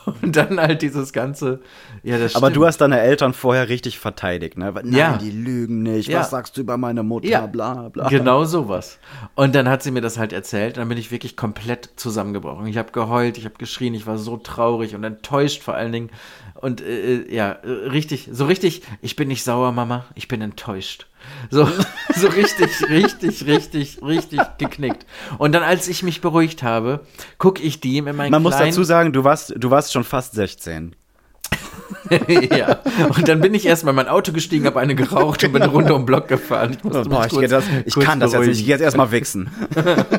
[LAUGHS] Und dann halt dieses ganze, ja, das Aber stimmt. du hast deine Eltern vorher richtig verteidigt, ne? Nein, Ja. die lügen nicht. Ja. Was sagst du über meine Mutter? Ja, Bla, bla. Genau sowas. Und dann hat sie mir das halt erzählt. Dann bin ich wirklich komplett zusammengebrochen. Ich habe geheult, ich habe geschrien, ich war so traurig und enttäuscht vor allen Dingen. Und äh, äh, ja, äh, richtig, so richtig, ich bin nicht sauer, Mama, ich bin enttäuscht. So, [LAUGHS] so richtig, richtig, richtig, richtig geknickt. Und dann, als ich mich beruhigt habe, gucke ich die in meinen Man muss dazu sagen, du warst, du warst schon fast 16. [LAUGHS] ja. Und dann bin ich erstmal in mein Auto gestiegen, habe eine geraucht und bin eine Runde um den Block gefahren. Ich, musste Boah, ich, kurz- das, ich kann das jetzt beruhigen. nicht. Ich gehe jetzt erstmal wichsen. [LAUGHS]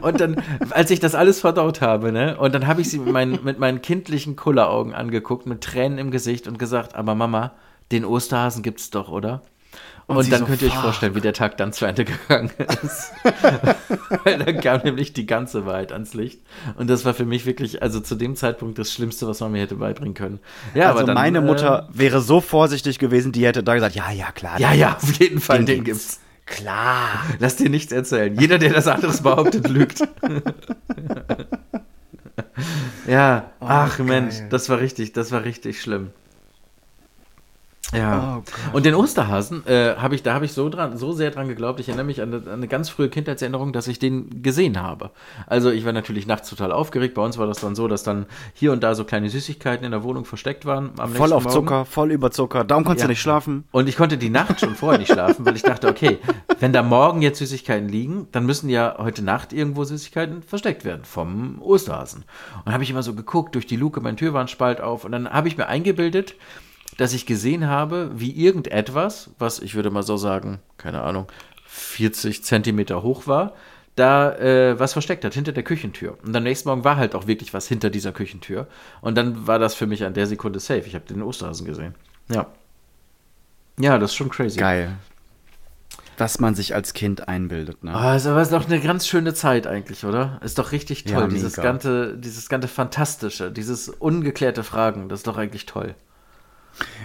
Und dann, als ich das alles verdaut habe, ne, und dann habe ich sie mit meinen, mit meinen kindlichen Kulleraugen angeguckt, mit Tränen im Gesicht und gesagt, aber Mama, den Osterhasen gibt's doch, oder? Und, sie dann so, könnt ihr euch vorstellen, wie der Tag dann zu Ende gegangen ist. [LAUGHS] Weil dann kam nämlich die ganze Wahrheit ans Licht. Und das war für mich wirklich, also zu dem Zeitpunkt das Schlimmste, was man mir hätte beibringen können. Ja, also aber dann, meine äh, Mutter wäre so vorsichtig gewesen, die hätte da gesagt, ja, ja, klar. ja, ja, auf jeden Fall, den, den gibt's. Klar. Lass dir nichts erzählen. Jeder, der das anderes behauptet, lügt. [LAUGHS] ja, ach Mensch, das war richtig, das war richtig schlimm. Ja. und den Osterhasen äh, habe ich, da habe ich so dran, so sehr dran geglaubt. Ich erinnere mich an eine, an eine ganz frühe Kindheitserinnerung, dass ich den gesehen habe. Also ich war natürlich nachts total aufgeregt. Bei uns war das dann so, dass dann hier und da so kleine Süßigkeiten in der Wohnung versteckt waren. Voll auf Morgen. Zucker, voll über Zucker. Darum konntest Ja. du nicht schlafen. Und ich konnte die Nacht schon vorher nicht schlafen, weil ich dachte, okay, wenn da morgen jetzt Süßigkeiten liegen, dann müssen ja heute Nacht irgendwo Süßigkeiten versteckt werden vom Osterhasen. Und habe ich immer so geguckt, durch die Luke, mein Tür war ein Spalt auf und dann habe ich mir eingebildet, dass ich gesehen habe, wie irgendetwas, was ich würde mal so sagen, keine Ahnung, 40 Zentimeter hoch war, da äh, was versteckt hat hinter der Küchentür. Und am nächsten Morgen war halt auch wirklich was hinter dieser Küchentür. Und dann war das für mich an der Sekunde safe. Ich habe den Osterhasen gesehen. Ja. Ja, das ist schon crazy. Geil. Was man sich als Kind einbildet, ne? Ah, ist aber ist doch eine ganz schöne Zeit eigentlich, oder? Ist doch richtig toll. Ja, dieses ganze, dieses ganze Fantastische, dieses ungeklärte Fragen, das ist doch eigentlich toll.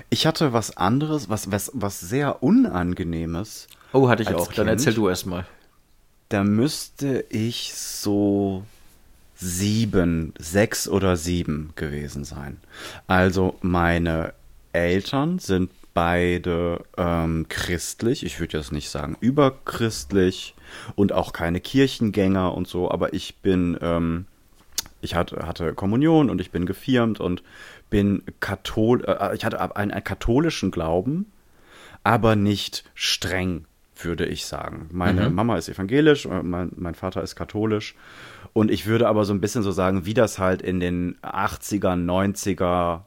Ich hatte was anderes, was, was, was sehr Unangenehmes. Oh, hatte ich auch. Dann Kind? erzähl du erst mal. Da müsste ich so sieben, sechs oder sieben gewesen sein. Also meine Eltern sind beide ähm, christlich, ich würde jetzt nicht sagen überchristlich und auch keine Kirchengänger und so, aber ich bin, ähm, ich hatte, hatte Kommunion und ich bin gefirmt und bin Kathol, äh, ich hatte einen, einen katholischen Glauben, aber nicht streng, würde ich sagen. Meine Mama ist evangelisch, äh, mein, mein Vater ist katholisch. Und ich würde aber so ein bisschen so sagen, wie das halt in den 80er, 90er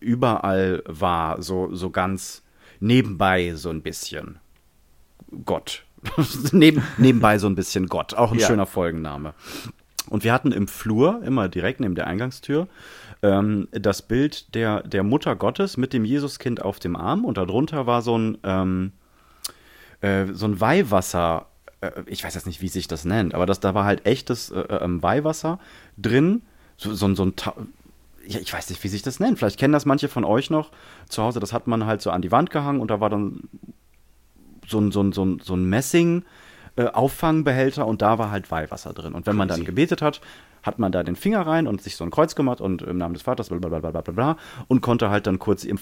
überall war, so, so ganz nebenbei so ein bisschen Gott. [LAUGHS] Neben, nebenbei so ein bisschen Gott. Auch ein Ja. schöner Folgenname. Und wir hatten im Flur, immer direkt neben der Eingangstür, ähm, das Bild der, der Mutter Gottes mit dem Jesuskind auf dem Arm und darunter war so ein, ähm, äh, so ein Weihwasser, äh, ich weiß jetzt nicht, wie sich das nennt, aber das, da war halt echtes äh, ähm, Weihwasser drin, so, so, ein- so ein Ta ich weiß nicht, wie sich das nennt. Vielleicht kennen das manche von euch noch. Zu Hause, das hat man halt so an die Wand gehangen und da war dann so ein, so ein, so ein, so ein Messing. äh, Auffangbehälter und da war halt Weihwasser drin. Und wenn man dann gebetet hat, hat man da den Finger rein und sich so ein Kreuz gemacht und im Namen des Vaters blablabla bla, bla, bla, und konnte halt dann kurz im,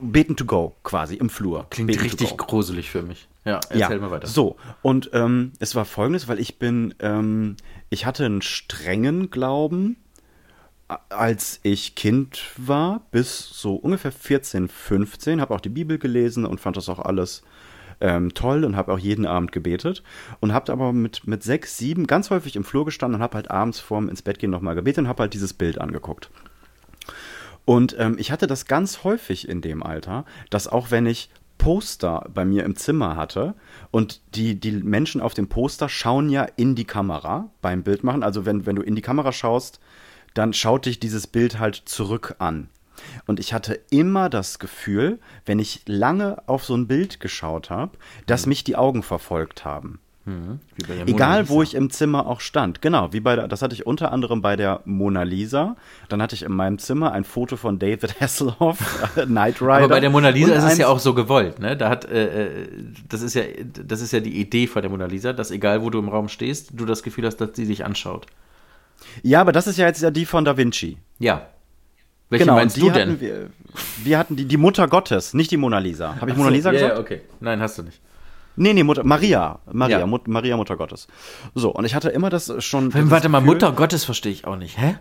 beten to go quasi im Flur. Klingt beten richtig gruselig für mich. Ja, erzähl mal weiter. So, und ähm, es war folgendes, weil ich bin, ähm, ich hatte einen strengen Glauben, als ich Kind war, bis so ungefähr 14, 15, habe auch die Bibel gelesen und fand das auch alles ähm, toll und habe auch jeden Abend gebetet und habe aber mit, mit sechs, sieben ganz häufig im Flur gestanden und habe halt abends vorm ins Bett gehen nochmal gebetet und habe halt dieses Bild angeguckt. Und ähm, ich hatte das ganz häufig in dem Alter, dass auch wenn ich Poster bei mir im Zimmer hatte und die, die Menschen auf dem Poster schauen ja in die Kamera beim Bildmachen. Also wenn, wenn du in die Kamera schaust, dann schaut dich dieses Bild halt zurück an. Und ich hatte immer das Gefühl, wenn ich lange auf so ein Bild geschaut habe, dass mich die Augen verfolgt haben. Mona Egal, wo ich im Zimmer auch stand. Genau, wie bei der, das hatte ich unter anderem bei der Mona Lisa. Dann hatte ich in meinem Zimmer ein Foto von David [LAUGHS] Hasselhoff, Knight Rider. Aber bei der Mona Lisa ist es ja auch so gewollt, ne? Da hat, äh, äh, das ist ja, das ist ja die Idee von der Mona Lisa, dass egal wo du im Raum stehst, du das Gefühl hast, dass sie dich anschaut. Ja, aber das ist ja jetzt ja die von Da Vinci. Ja. Welche genau, meinst du denn? Wir, wir hatten die, die Mutter Gottes, nicht die Mona Lisa. Habe ich Mona Lisa ja, gesagt? Ja, okay. Nein, hast du nicht. Nee, nee, Mutter, Maria. Maria, Ja. Mut, Maria, Mutter Gottes. So, und ich hatte immer das schon. Warte das mal, Gefühl- Mutter Gottes verstehe ich auch nicht. Hä?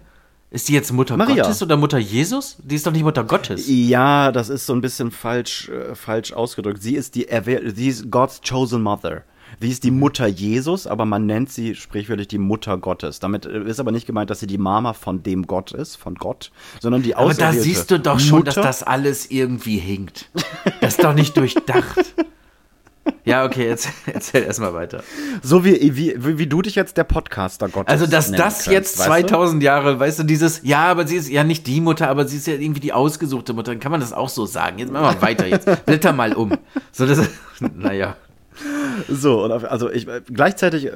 Ist die jetzt Mutter Maria. Gottes oder Mutter Jesus? Die ist doch nicht Mutter Gottes. Ja, das ist so ein bisschen falsch, äh, falsch ausgedrückt. Sie ist die, sie ist God's chosen mother. Sie ist die. Mutter Jesus, aber man nennt sie sprichwörtlich die Mutter Gottes. Damit äh, ist aber nicht gemeint, dass sie die Mama von dem Gott ist, von Gott, sondern die Aber da auserwählte siehst du doch schon, dass Mutter. das alles irgendwie hinkt. Das ist doch nicht durchdacht. Ja, okay, jetzt [LAUGHS] erzähl erstmal weiter. So wie, wie, wie, du dich jetzt der Podcaster Gottes Also, dass das kannst, jetzt weißt du? 2000 Jahre, weißt du, dieses, ja, aber sie ist ja nicht die Mutter, aber sie ist ja irgendwie die ausgesuchte Mutter, dann kann man das auch so sagen. Jetzt machen wir weiter, jetzt blätter mal um. So, das [LAUGHS] naja. So, und auf, also ich, äh, gleichzeitig äh,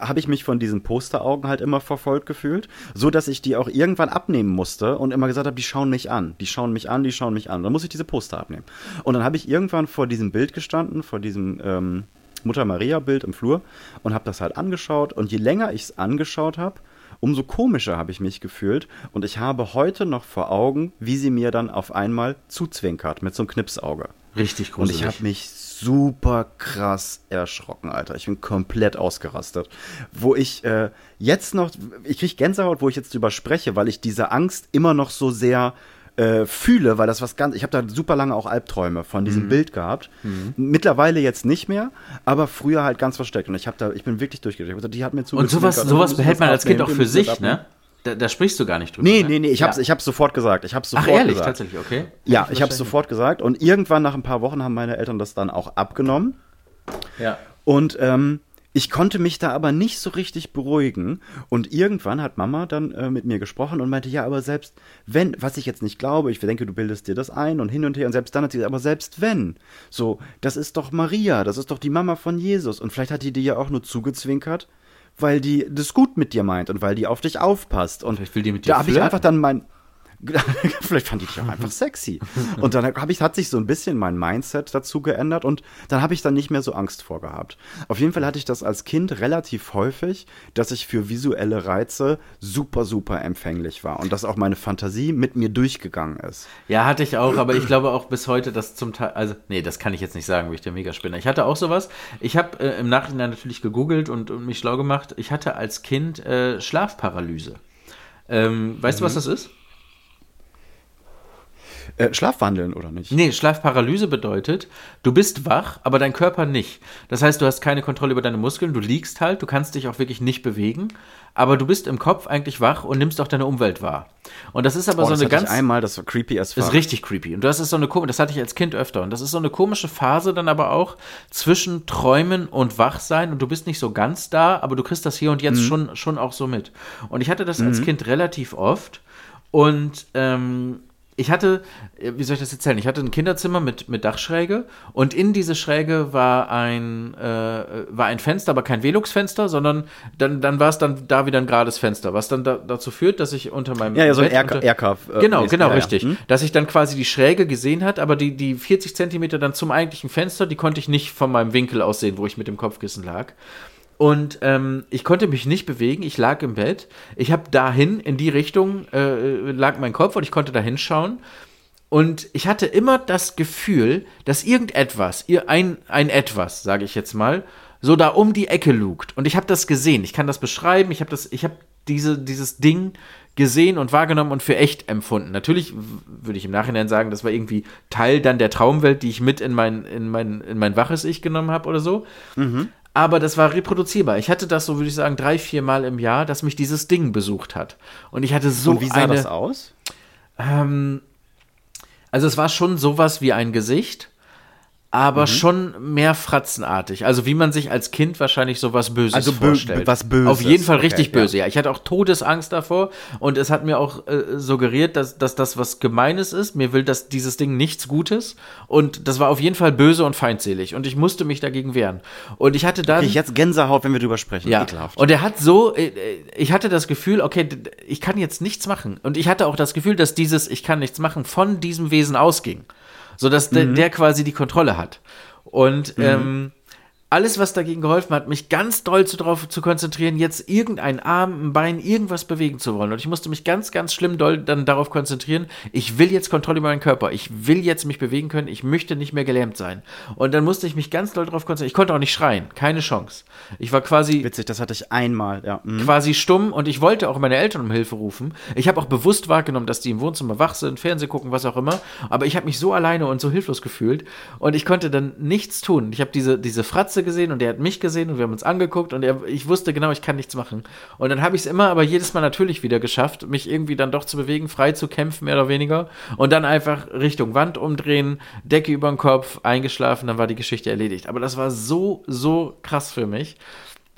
habe ich mich von diesen Posteraugen halt immer verfolgt gefühlt, so dass ich die auch irgendwann abnehmen musste und immer gesagt habe, die schauen mich an, die schauen mich an, die schauen mich an. Dann muss ich diese Poster abnehmen. Und dann habe ich irgendwann vor diesem Bild gestanden, vor diesem ähm, Mutter Maria-Bild im Flur und habe das halt angeschaut. Und je länger ich es angeschaut habe, umso komischer habe ich mich gefühlt. Und ich habe heute noch vor Augen, wie sie mir dann auf einmal zuzwinkert mit so einem Knipsauge. Richtig Und ich habe mich super krass erschrocken, Alter. Ich bin komplett ausgerastet. Wo ich äh, jetzt noch, ich krieg Gänsehaut, wo ich jetzt drüber spreche, weil ich diese Angst immer noch so sehr äh, fühle, weil das was ganz, ich habe da super lange auch Albträume von diesem Mhm. Bild gehabt. Mittlerweile jetzt nicht mehr, aber früher halt ganz versteckt. Und ich habe da, ich bin wirklich durchgedreht. Gesagt, Die hat mir Und zugezwinkert. sowas, Wir sowas behält man als Kind auch für sich, ne? Da, da sprichst du gar nicht drüber. Nee, ne? nee, nee, ich hab's, Ja. ich hab's sofort gesagt. Ich hab's Ach, sofort ehrlich, gesagt. tatsächlich, okay. Ja, ich habe wahrscheinlich- sofort gesagt und irgendwann nach ein paar Wochen haben meine Eltern das dann auch abgenommen Ja. und ähm, ich konnte mich da aber nicht so richtig beruhigen und irgendwann hat Mama dann äh, mit mir gesprochen und meinte, ja, aber selbst wenn, was ich jetzt nicht glaube, ich denke, du bildest dir das ein und hin und her und selbst dann hat sie gesagt, aber selbst wenn, so, das ist doch Maria, das ist doch die Mama von Jesus und vielleicht hat die dir ja auch nur zugezwinkert, weil die das gut mit dir meint und weil die auf dich aufpasst. Und Vielleicht will die mit dir da habe ich einfach dann mein [LAUGHS] Vielleicht fand ich dich auch einfach [LAUGHS] sexy. Und dann hab ich, hat sich so ein bisschen mein Mindset dazu geändert und dann habe ich dann nicht mehr so Angst vorgehabt. Auf jeden Fall hatte ich das als Kind relativ häufig, dass ich für visuelle Reize super, super empfänglich war und dass auch meine Fantasie mit mir durchgegangen ist. Ja, hatte ich auch, aber ich glaube auch bis heute, dass zum Teil, also, nee, das kann ich jetzt nicht sagen, wie ich der Megaspinner. Ich hatte auch sowas. Ich habe äh, im Nachhinein natürlich gegoogelt und, und mich schlau gemacht. Ich hatte als Kind äh, Schlafparalyse. Ähm, weißt du, was das ist? Äh, Schlafwandeln oder nicht? Nee, Schlafparalyse bedeutet, du bist wach, aber dein Körper nicht. Das heißt, du hast keine Kontrolle über deine Muskeln, du liegst halt, du kannst dich auch wirklich nicht bewegen, aber du bist im Kopf eigentlich wach und nimmst auch deine Umwelt wahr. Und das ist aber Oh, so das eine hatte ganz ich einmal, das war creepy as fuck. ist richtig creepy. Und das ist so eine komische, das hatte ich als Kind öfter. Und das ist so eine komische Phase dann aber auch zwischen Träumen und Wachsein. Und du bist nicht so ganz da, aber du kriegst das hier und jetzt schon, schon auch so mit. Und ich hatte das als Kind relativ oft. Und ähm, ich hatte, äh, wie soll ich das erzählen? Ich hatte ein Kinderzimmer mit, mit Dachschräge und in diese Schräge war ein, äh, war ein Fenster, aber kein Velux-Fenster, sondern dann, dann war es dann da wieder ein gerades Fenster, was dann da, dazu führt, dass ich unter meinem Ja, ja, so ein unter- Erker, äh, Genau, genau, ja, ja. richtig. Hm? Dass ich dann quasi die Schräge gesehen hat, aber die, die 40 Zentimeter dann zum eigentlichen Fenster, die konnte ich nicht von meinem Winkel aus sehen, wo ich mit dem Kopfkissen lag. Und ähm, ich konnte mich nicht bewegen, ich lag im Bett. Ich habe dahin, in die Richtung, äh, lag mein Kopf und ich konnte da hinschauen. Und ich hatte immer das Gefühl, dass irgendetwas, ein, ein etwas, sage ich jetzt mal, so da um die Ecke lugt. Und ich habe das gesehen. Ich kann das beschreiben. Ich habe das, diese, dieses Ding gesehen und wahrgenommen und für echt empfunden. Natürlich würde ich im Nachhinein sagen, das war irgendwie Teil dann der Traumwelt, die ich mit in mein, in mein, in mein waches Ich genommen habe oder so. Aber das war reproduzierbar. Ich hatte das, so würde ich sagen, drei, vier Mal im Jahr, dass mich dieses Ding besucht hat. Und ich hatte so Und wie sah eine. das aus? Ähm, also es war schon sowas wie ein Gesicht, aber schon mehr fratzenartig. Also wie man sich als Kind wahrscheinlich sowas Böses Also vorstellt. was Böses. Auf jeden Fall Okay, richtig ja. böse, ja. Ich hatte auch Todesangst davor und es hat mir auch äh, suggeriert, dass, dass das was Gemeines ist. Mir will das, dieses Ding nichts Gutes und das war auf jeden Fall böse und feindselig und ich musste mich dagegen wehren. Und ich hatte dann... Ich jetzt Gänsehaut, wenn wir drüber sprechen. Ja, Ekelhaft. und er hat so, äh, äh, ich hatte das Gefühl, okay, ich kann jetzt nichts machen. Und ich hatte auch das Gefühl, dass dieses Ich kann nichts machen von diesem Wesen ausging. Sodass Mhm. der, der quasi die Kontrolle hat. Und ähm, alles, was dagegen geholfen hat, mich ganz doll zu, darauf zu konzentrieren, jetzt irgendeinen Arm, ein Bein, irgendwas bewegen zu wollen. Und ich musste mich ganz, ganz schlimm doll dann darauf konzentrieren, ich will jetzt Kontrolle über meinen Körper, ich will jetzt mich bewegen können, ich möchte nicht mehr gelähmt sein. Und dann musste ich mich ganz doll darauf konzentrieren. Ich konnte auch nicht schreien, keine Chance. Ich war quasi Witzig, das hatte ich einmal, ja. Mhm. quasi stumm und ich wollte auch meine Eltern um Hilfe rufen. Ich habe auch bewusst wahrgenommen, dass die im Wohnzimmer wach sind, Fernsehen gucken, was auch immer. Aber ich habe mich so alleine und so hilflos gefühlt und ich konnte dann nichts tun. Ich habe diese, diese Fratze gesehen und der hat mich gesehen und wir haben uns angeguckt und er, ich wusste genau, ich kann nichts machen. Und dann habe ich es immer, aber jedes Mal natürlich wieder geschafft, mich irgendwie dann doch zu bewegen, frei zu kämpfen, mehr oder weniger. Und dann einfach Richtung Wand umdrehen, Decke über den Kopf, eingeschlafen, dann war die Geschichte erledigt. Aber das war so, so krass für mich.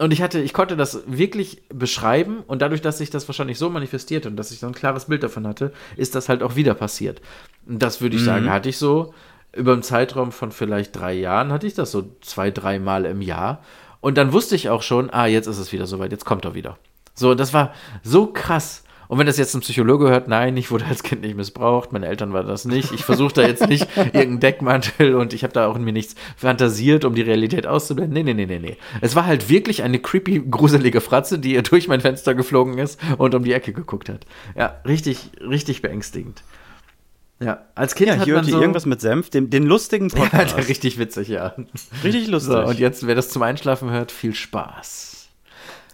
Und ich hatte, ich konnte das wirklich beschreiben und dadurch, dass sich das wahrscheinlich so manifestiert und dass ich so ein klares Bild davon hatte, ist das halt auch wieder passiert. Und das würde ich sagen, hatte ich so über einen Zeitraum von vielleicht drei Jahren, hatte ich das so zwei, drei Mal im Jahr. Und dann wusste ich auch schon, ah, jetzt ist es wieder soweit, jetzt kommt er wieder. So, das war so krass. Und wenn das jetzt ein Psychologe hört, nein, ich wurde als Kind nicht missbraucht, meine Eltern waren das nicht. Ich versuche da jetzt nicht [LAUGHS] irgendeinen Deckmantel und ich habe da auch in mir nichts fantasiert, um die Realität auszublenden. Nee, nee, nee, nee, nee. Es war halt wirklich eine creepy, gruselige Fratze, die [LAUGHS] durch mein Fenster geflogen ist und um die Ecke geguckt hat. Ja, richtig, richtig beängstigend. Ja, als Kind Ja, hat man so... irgendwas mit Senf, den, den lustigen Ja, Podcast. der [LAUGHS] richtig witzig, ja. Richtig lustig. So, und jetzt, wer das zum Einschlafen hört, viel Spaß.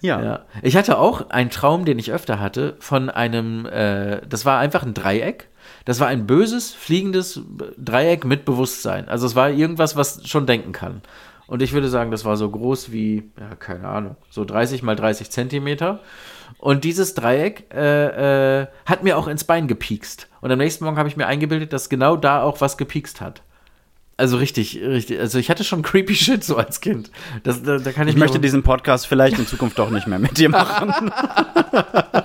ja. Ja. Ich hatte auch einen Traum, den ich öfter hatte, von einem, äh, das war einfach ein Dreieck. Das war ein böses, fliegendes Dreieck mit Bewusstsein. Also es war irgendwas, was schon denken kann. Und ich würde sagen, das war so groß wie, ja, keine Ahnung, so 30 mal 30 Zentimeter. Und dieses Dreieck äh, äh, hat mir auch ins Bein gepiekst. Und am nächsten Morgen habe ich mir eingebildet, dass genau da auch was gepiekst hat. Also richtig, richtig. Also ich hatte schon creepy [LAUGHS] Shit so als Kind. Das, da, da kann ich, Ich möchte diesen Podcast vielleicht in Zukunft doch nicht mehr mit dir machen. [LAUGHS]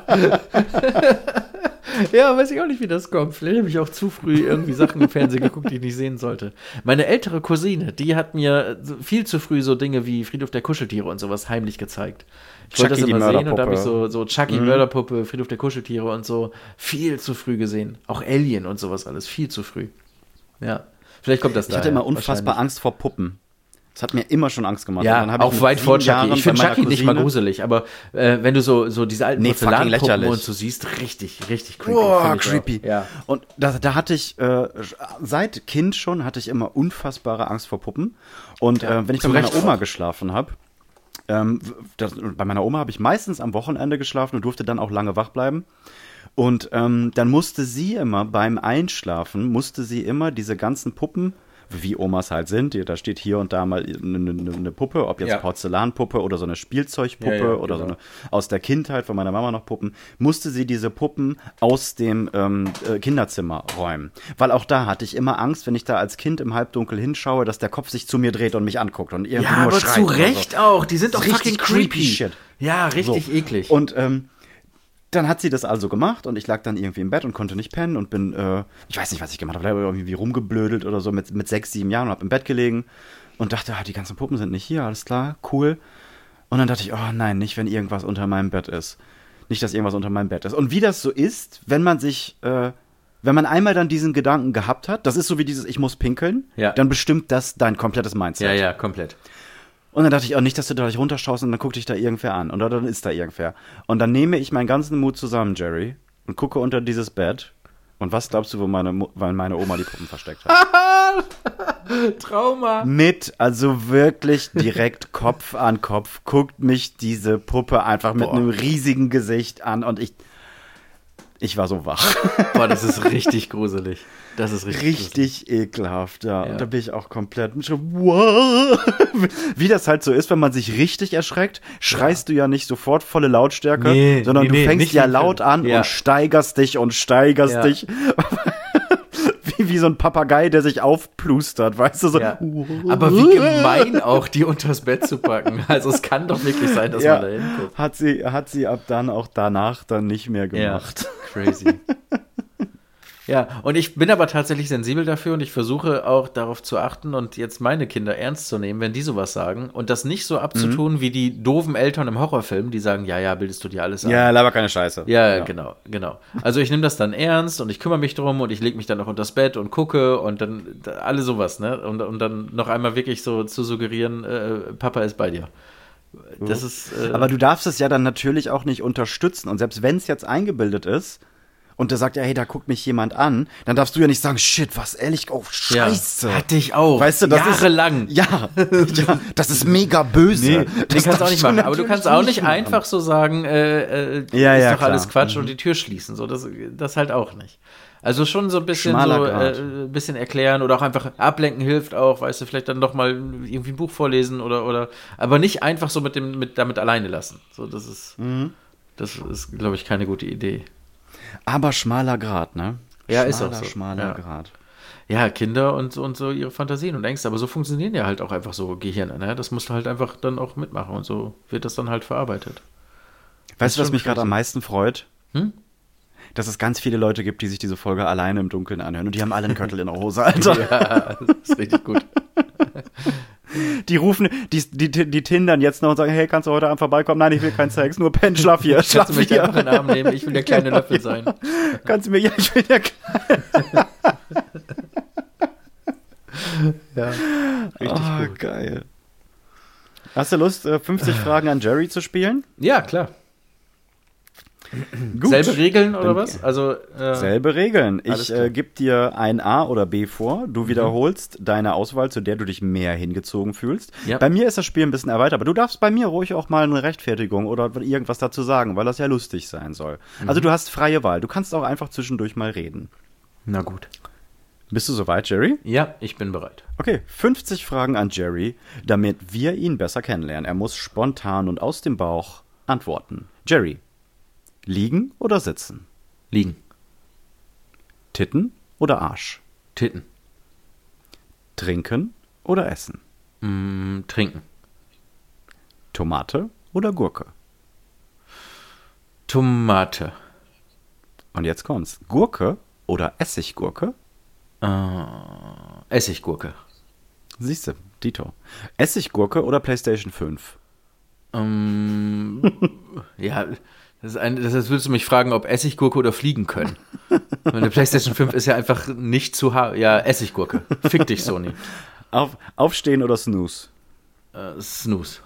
[LAUGHS] [LAUGHS] Ja, weiß ich auch nicht, wie das kommt. Vielleicht habe ich auch zu früh irgendwie Sachen im Fernsehen geguckt, die ich nicht sehen sollte. Meine ältere Cousine, die hat mir viel zu früh so Dinge wie Friedhof der Kuscheltiere und sowas heimlich gezeigt. Ich wollte das immer sehen und da habe ich so, so Chucky, Mörderpuppe, Friedhof der Kuscheltiere und so viel zu früh gesehen. Auch Alien und sowas alles, viel zu früh. Ja, vielleicht kommt das Ich hatte daher, immer unfassbar. Angst vor Puppen. Das hat mir immer schon Angst gemacht. Ja, auch weit vor Chucky. Jahren Ich finde bei Chucky nicht mal gruselig, aber äh, wenn du so, so diese alten Nee, Porzellanpuppen und so siehst, richtig, richtig creepy. Boah, creepy. Ja. Und da, da hatte ich, äh, seit Kind schon, hatte ich immer unfassbare Angst vor Puppen. Und äh, wenn ich bei zu meiner Oma auch. geschlafen habe, ähm, das, bei meiner Oma habe ich meistens am Wochenende geschlafen und durfte dann auch lange wach bleiben. Und ähm, dann musste sie immer beim Einschlafen, musste sie immer diese ganzen Puppen, wie Omas halt sind, da steht hier und da mal eine, eine, eine Puppe, ob jetzt Ja. Porzellanpuppe oder so eine Spielzeugpuppe Ja, ja, oder so genau. eine aus der Kindheit von meiner Mama noch Puppen, musste sie diese Puppen aus dem ähm, äh, Kinderzimmer räumen. Weil auch da hatte ich immer Angst, wenn ich da als Kind im Halbdunkel hinschaue, dass der Kopf sich zu mir dreht und mich anguckt und irgendwie Ja, nur aber schreit zu Recht so. auch. Die sind doch Richtig fucking creepy creepy. shit. Ja, richtig So. eklig. Und ähm, dann hat sie das also gemacht und ich lag dann irgendwie im Bett und konnte nicht pennen und bin, äh, ich weiß nicht, was ich gemacht habe, irgendwie rumgeblödelt oder so mit, mit sechs, sieben Jahren und hab im Bett gelegen und dachte, ah, die ganzen Puppen sind nicht hier, alles klar, cool. Und dann dachte ich, oh nein, nicht, wenn irgendwas unter meinem Bett ist. Nicht, dass irgendwas unter meinem Bett ist. Und wie das so ist, wenn man sich, äh, wenn man einmal dann diesen Gedanken gehabt hat, das ist so wie dieses Ich muss pinkeln, Ja. dann bestimmt das dein komplettes Mindset. ja, ja, komplett. Und dann dachte ich auch nicht, dass du da gleich runterschaust und dann guck dich da irgendwer an. Und dann ist da irgendwer. Und dann nehme ich meinen ganzen Mut zusammen, Jerry, und gucke unter dieses Bett. Und was glaubst du, wo meine, weil meine Oma die Puppen versteckt hat? [LAUGHS] Trauma. mit, also wirklich direkt [LAUGHS] Kopf an Kopf, guckt mich diese Puppe einfach mit Boah. einem riesigen Gesicht an und ich, ich war so wach. Boah, das ist [LAUGHS] richtig gruselig. Das ist richtig. Richtig ekelhaft, ja. Ja. Und da bin ich auch komplett so, wow. [LAUGHS] Wie das halt so ist, wenn man sich richtig erschreckt, schreist du ja nicht sofort volle Lautstärke, Nee, sondern nee, du nee, fängst ja laut an Ja. und steigerst dich und steigerst Ja. dich. [LAUGHS] wie, wie so ein Papagei, der sich aufplustert, weißt du, so. Ja. Aber wie gemein auch, die unters Bett zu packen. [LAUGHS] Also es kann doch wirklich sein, dass Ja, man da hinguckt. hat sie, hat sie ab dann auch danach dann nicht mehr gemacht. Crazy. Ja, und ich bin aber tatsächlich sensibel dafür und ich versuche auch darauf zu achten und jetzt meine Kinder ernst zu nehmen, wenn die sowas sagen und das nicht so abzutun wie die doofen Eltern im Horrorfilm, die sagen, ja, ja, bildest du dir alles ein. Ja, laber keine Scheiße. Ja, genau, genau. Also ich nehme das dann ernst und ich kümmere mich drum und ich lege mich dann noch unters Bett und gucke und dann da- alle sowas, ne? Und, und dann noch einmal wirklich so zu suggerieren, äh, Papa ist bei dir. Das ist. Äh, Aber du darfst es ja dann natürlich auch nicht unterstützen. Und selbst wenn es jetzt eingebildet ist und der sagt, ja, hey, da guckt mich jemand an, dann darfst du ja nicht sagen, shit, was ehrlich, oh, ja, scheiße. Hatte ich auch. Weißt du, das jahrelang. Ist, [LAUGHS] ja, ja, das ist mega böse. Nee, das kannst du auch nicht machen. Aber du kannst auch nicht machen. einfach so sagen, äh, äh, Ja, ist ja, doch klar. alles Quatsch und die Tür schließen. So, das, das halt auch nicht. Also schon so ein bisschen so, äh, bisschen erklären oder auch einfach ablenken hilft auch, weißt du, vielleicht dann doch mal irgendwie ein Buch vorlesen oder, oder, aber nicht einfach so mit dem, mit, damit alleine lassen. So, das ist, Mhm. das ist, glaube ich, keine gute Idee. Aber schmaler Grad, ne? Ja, ist schmaler, auch so. Schmaler Ja. Grad. Ja, Kinder und, und so ihre Fantasien und Ängste, aber so funktionieren ja halt auch einfach so Gehirne, ne? Das musst du halt einfach dann auch mitmachen und so wird das dann halt verarbeitet. Weißt du, was mich gerade am meisten freut? Hm? Dass es ganz viele Leute gibt, die sich diese Folge alleine im Dunkeln anhören. Und die haben alle einen Köttel in der Hose, Alter. [LAUGHS] Ja, das ist richtig gut. Die rufen, die, die, die tindern jetzt noch und sagen, hey, kannst du heute Abend vorbeikommen? Nein, ich will keinen Sex, nur pennen, schlaf hier, schlaf Kannst du mich hier. einfach in den Arm nehmen? Ich will der [LAUGHS] kleine Genau, Löffel sein. Kannst du mir, ja, ich will der Kleine. [LAUGHS] [LAUGHS] Ja, richtig Ah, gut. geil. Hast du Lust, äh, 50 [SIGHS] Fragen an Jerry zu spielen? Ja, klar. Gut. Selbe Regeln oder Dann- was? Also, äh, Selbe Regeln. Ich äh, gebe dir ein A oder B vor. Du wiederholst deine Auswahl, zu der du dich mehr hingezogen fühlst. Ja. Bei mir ist das Spiel ein bisschen erweitert, aber du darfst bei mir ruhig auch mal eine Rechtfertigung oder irgendwas dazu sagen, weil das ja lustig sein soll. Also du hast freie Wahl. Du kannst auch einfach zwischendurch mal reden. na gut. Bist du soweit, Jerry? Ja, ich bin bereit. Okay, 50 Fragen an Jerry, damit wir ihn besser kennenlernen. Er muss spontan und aus dem Bauch antworten. Jerry, liegen oder sitzen? Liegen. Titten oder Arsch? Titten. Trinken oder essen? Mm, trinken. Tomate oder Gurke? Tomate. Und jetzt kommt's. Gurke oder Essiggurke? Äh, Essiggurke. Siehste, Dito. Essiggurke oder PlayStation 5? Ähm, [LAUGHS] ja, das ist ein, das ist, würdest du mich fragen, ob Essiggurke oder fliegen können. Meine PlayStation 5 ist ja einfach nicht zu hart. Ja, Essiggurke. Fick dich, Sony. Auf, aufstehen oder Snooze? Äh, Snooze.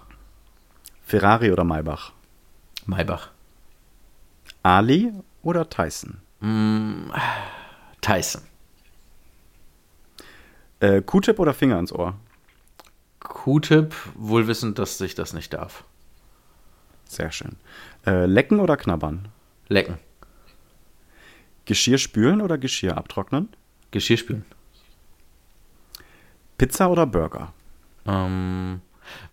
Ferrari oder Maybach? Maybach. Ali oder Tyson? Tyson. Äh, Q-Tip oder Finger ins Ohr? Q-Tip, wohl wissend, dass ich das nicht darf. Sehr schön. Äh, lecken oder knabbern? Lecken. Geschirr spülen oder Geschirr abtrocknen? Geschirr spülen. Pizza oder Burger? Ähm,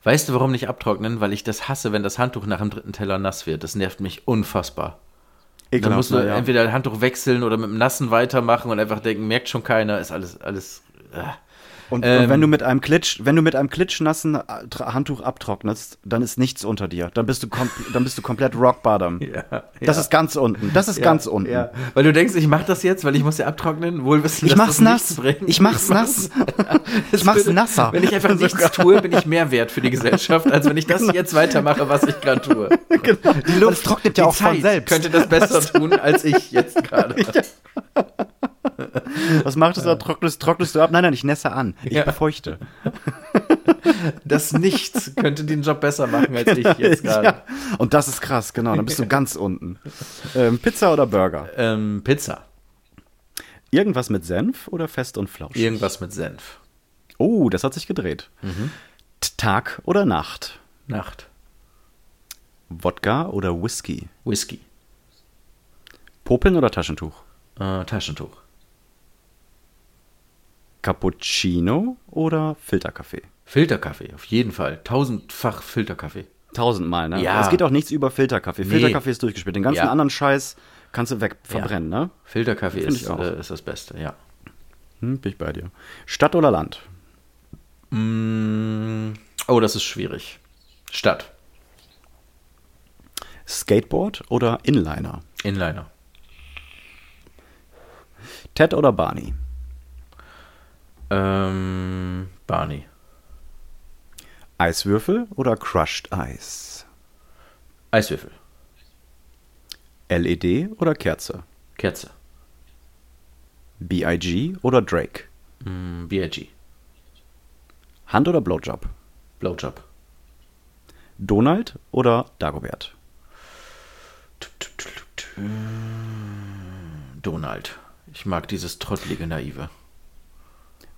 weißt du, warum nicht abtrocknen? Weil ich das hasse, wenn das Handtuch nach dem dritten Teller nass wird. Das nervt mich unfassbar. Dann musst du ja. entweder das Handtuch wechseln oder mit dem Nassen weitermachen und einfach denken, merkt schon keiner, ist alles, alles. Äh. Und, Ähm, und wenn du mit einem Klitsch, wenn du mit einem klitschnassen äh, Handtuch abtrocknest, dann ist nichts unter dir. Dann bist du, dann bist du komplett rock bottom. [LAUGHS] Das ist ganz unten. Das ist ganz unten. Ja. Weil du denkst, ich mach das jetzt, weil ich muss ja abtrocknen, wohl wissen, Ich mach's das nass. Ich mach's nass. [LAUGHS] Ich mach's nasser. Wenn ich einfach [LAUGHS] nichts tue, bin ich mehr wert für die Gesellschaft, als wenn ich das jetzt weitermache, was ich gerade tue. Genau. Die Luft, Das trocknet ja auch von Zeit selbst. könnte das besser tun, als ich jetzt gerade. [LAUGHS] Was machst du da? Trocknest, trocknest du ab? Nein, nein, ich nässe an. Ich Ja. befeuchte. [LAUGHS] Das Nichts könnte den Job besser machen, als ich jetzt [LAUGHS] gerade. Ja. Und das ist krass, genau. Dann bist du ganz unten. Ähm, Pizza oder Burger? Ähm, Pizza. Irgendwas mit Senf oder fest und flauschig? Irgendwas mit Senf. Oh, das hat sich gedreht. T- Tag oder Nacht? Nacht. Wodka oder Whisky? Whisky. Popeln oder Taschentuch? Äh, Taschentuch. Cappuccino oder Filterkaffee? Filterkaffee, auf jeden Fall. Tausendfach Filterkaffee. Tausendmal, ne? Ja. Es geht auch nichts über Filterkaffee. Nee. Filterkaffee ist durchgespielt. Den ganzen Ja. anderen Scheiß kannst du weg verbrennen, ne? Filterkaffee ist, ich auch. äh, ist das Beste, ja. Hm, bin ich bei dir. Stadt oder Land? Mm, oh, das ist schwierig. Stadt. Skateboard oder Inliner? Inliner. Ted oder Barney? Ähm, Barney. Eiswürfel oder Crushed Ice? Eiswürfel. LED oder Kerze? Kerze. B.I.G. oder Drake? Mm, B.I.G. Hand oder Blowjob? Blowjob. Donald oder Dagobert? Donald. Ich mag dieses trottelige Naive.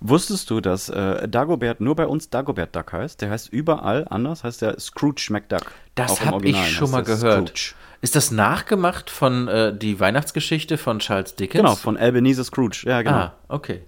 Wusstest du, dass äh, Dagobert nur bei uns Dagobert Duck heißt? Der heißt überall anders, heißt der Scrooge McDuck. Das habe ich schon mal gehört. Scrooge. Ist das nachgemacht von äh, die Weihnachtsgeschichte von Charles Dickens? Genau, von Ebenezer Scrooge. Ja, genau. Ah, okay.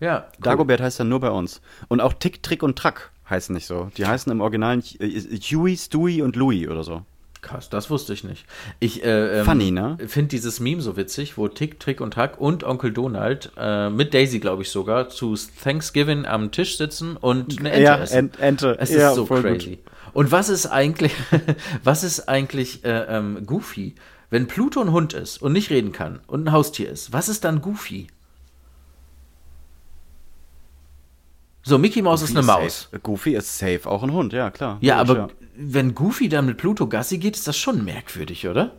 Ja, cool. Dagobert heißt dann nur bei uns. Und auch Tick, Trick und Track heißen nicht so. Die heißen im Original äh, Huey, Stewie und Louie oder so. Krass, das wusste ich nicht. Ich äh, ähm, ne? finde dieses Meme so witzig, wo Tick, Trick und Hack und Onkel Donald äh, mit Daisy, glaube ich sogar, zu Thanksgiving am Tisch sitzen und eine Ente Ja, essen. Ent- Ente. Es ist Ja, so voll gut. crazy. Und was ist eigentlich, [LAUGHS] was ist eigentlich äh, ähm, Goofy? Wenn Pluto ein Hund ist und nicht reden kann und ein Haustier ist, was ist dann Goofy? So, Mickey Mouse ist eine Goofy Maus. Safe. Goofy ist safe, auch ein Hund, ja, klar. Ja, aber wenn Goofy dann mit Pluto Gassi geht, ist das schon merkwürdig, oder?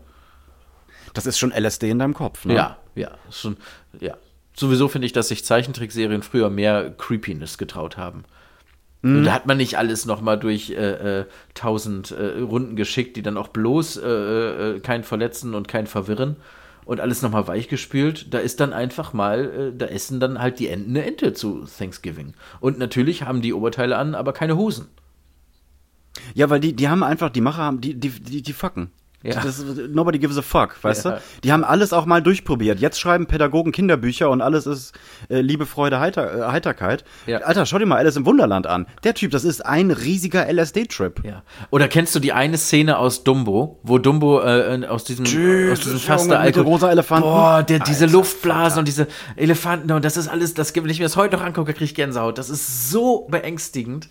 Das ist schon LSD in deinem Kopf, ne? Ja, ja, schon, ja. Sowieso finde ich, dass sich Zeichentrickserien früher mehr Creepiness getraut haben. Und da hat man nicht alles nochmal durch äh, äh, tausend äh, Runden geschickt, die dann auch bloß äh, äh, kein Verletzen und kein Verwirren und alles nochmal weichgespült. Da ist dann einfach mal, äh, da essen dann halt die Enten eine Ente zu Thanksgiving. Und natürlich haben die Oberteile an, aber keine Hosen. Ja, weil die, die haben einfach, die Macher haben, die, die, die, die fucken. Ja. Das, nobody gives a fuck, weißt Ja. du? Die haben alles auch mal durchprobiert. Jetzt schreiben Pädagogen Kinderbücher und alles ist äh, Liebe, Freude, Heiter, äh, Heiterkeit. Ja. Alter, schau dir mal Alice im Wunderland an. Der Typ, das ist ein riesiger LSD-Trip. Ja. Oder kennst du die eine Szene aus Dumbo, wo Dumbo äh, aus diesem, aus diesem Fass der Alkohol... rosa Elefanten. Boah, der, diese Luftblasen und diese Elefanten und das ist alles, das, wenn ich mir das heute noch angucke, kriege ich Gänsehaut. Das ist so beängstigend.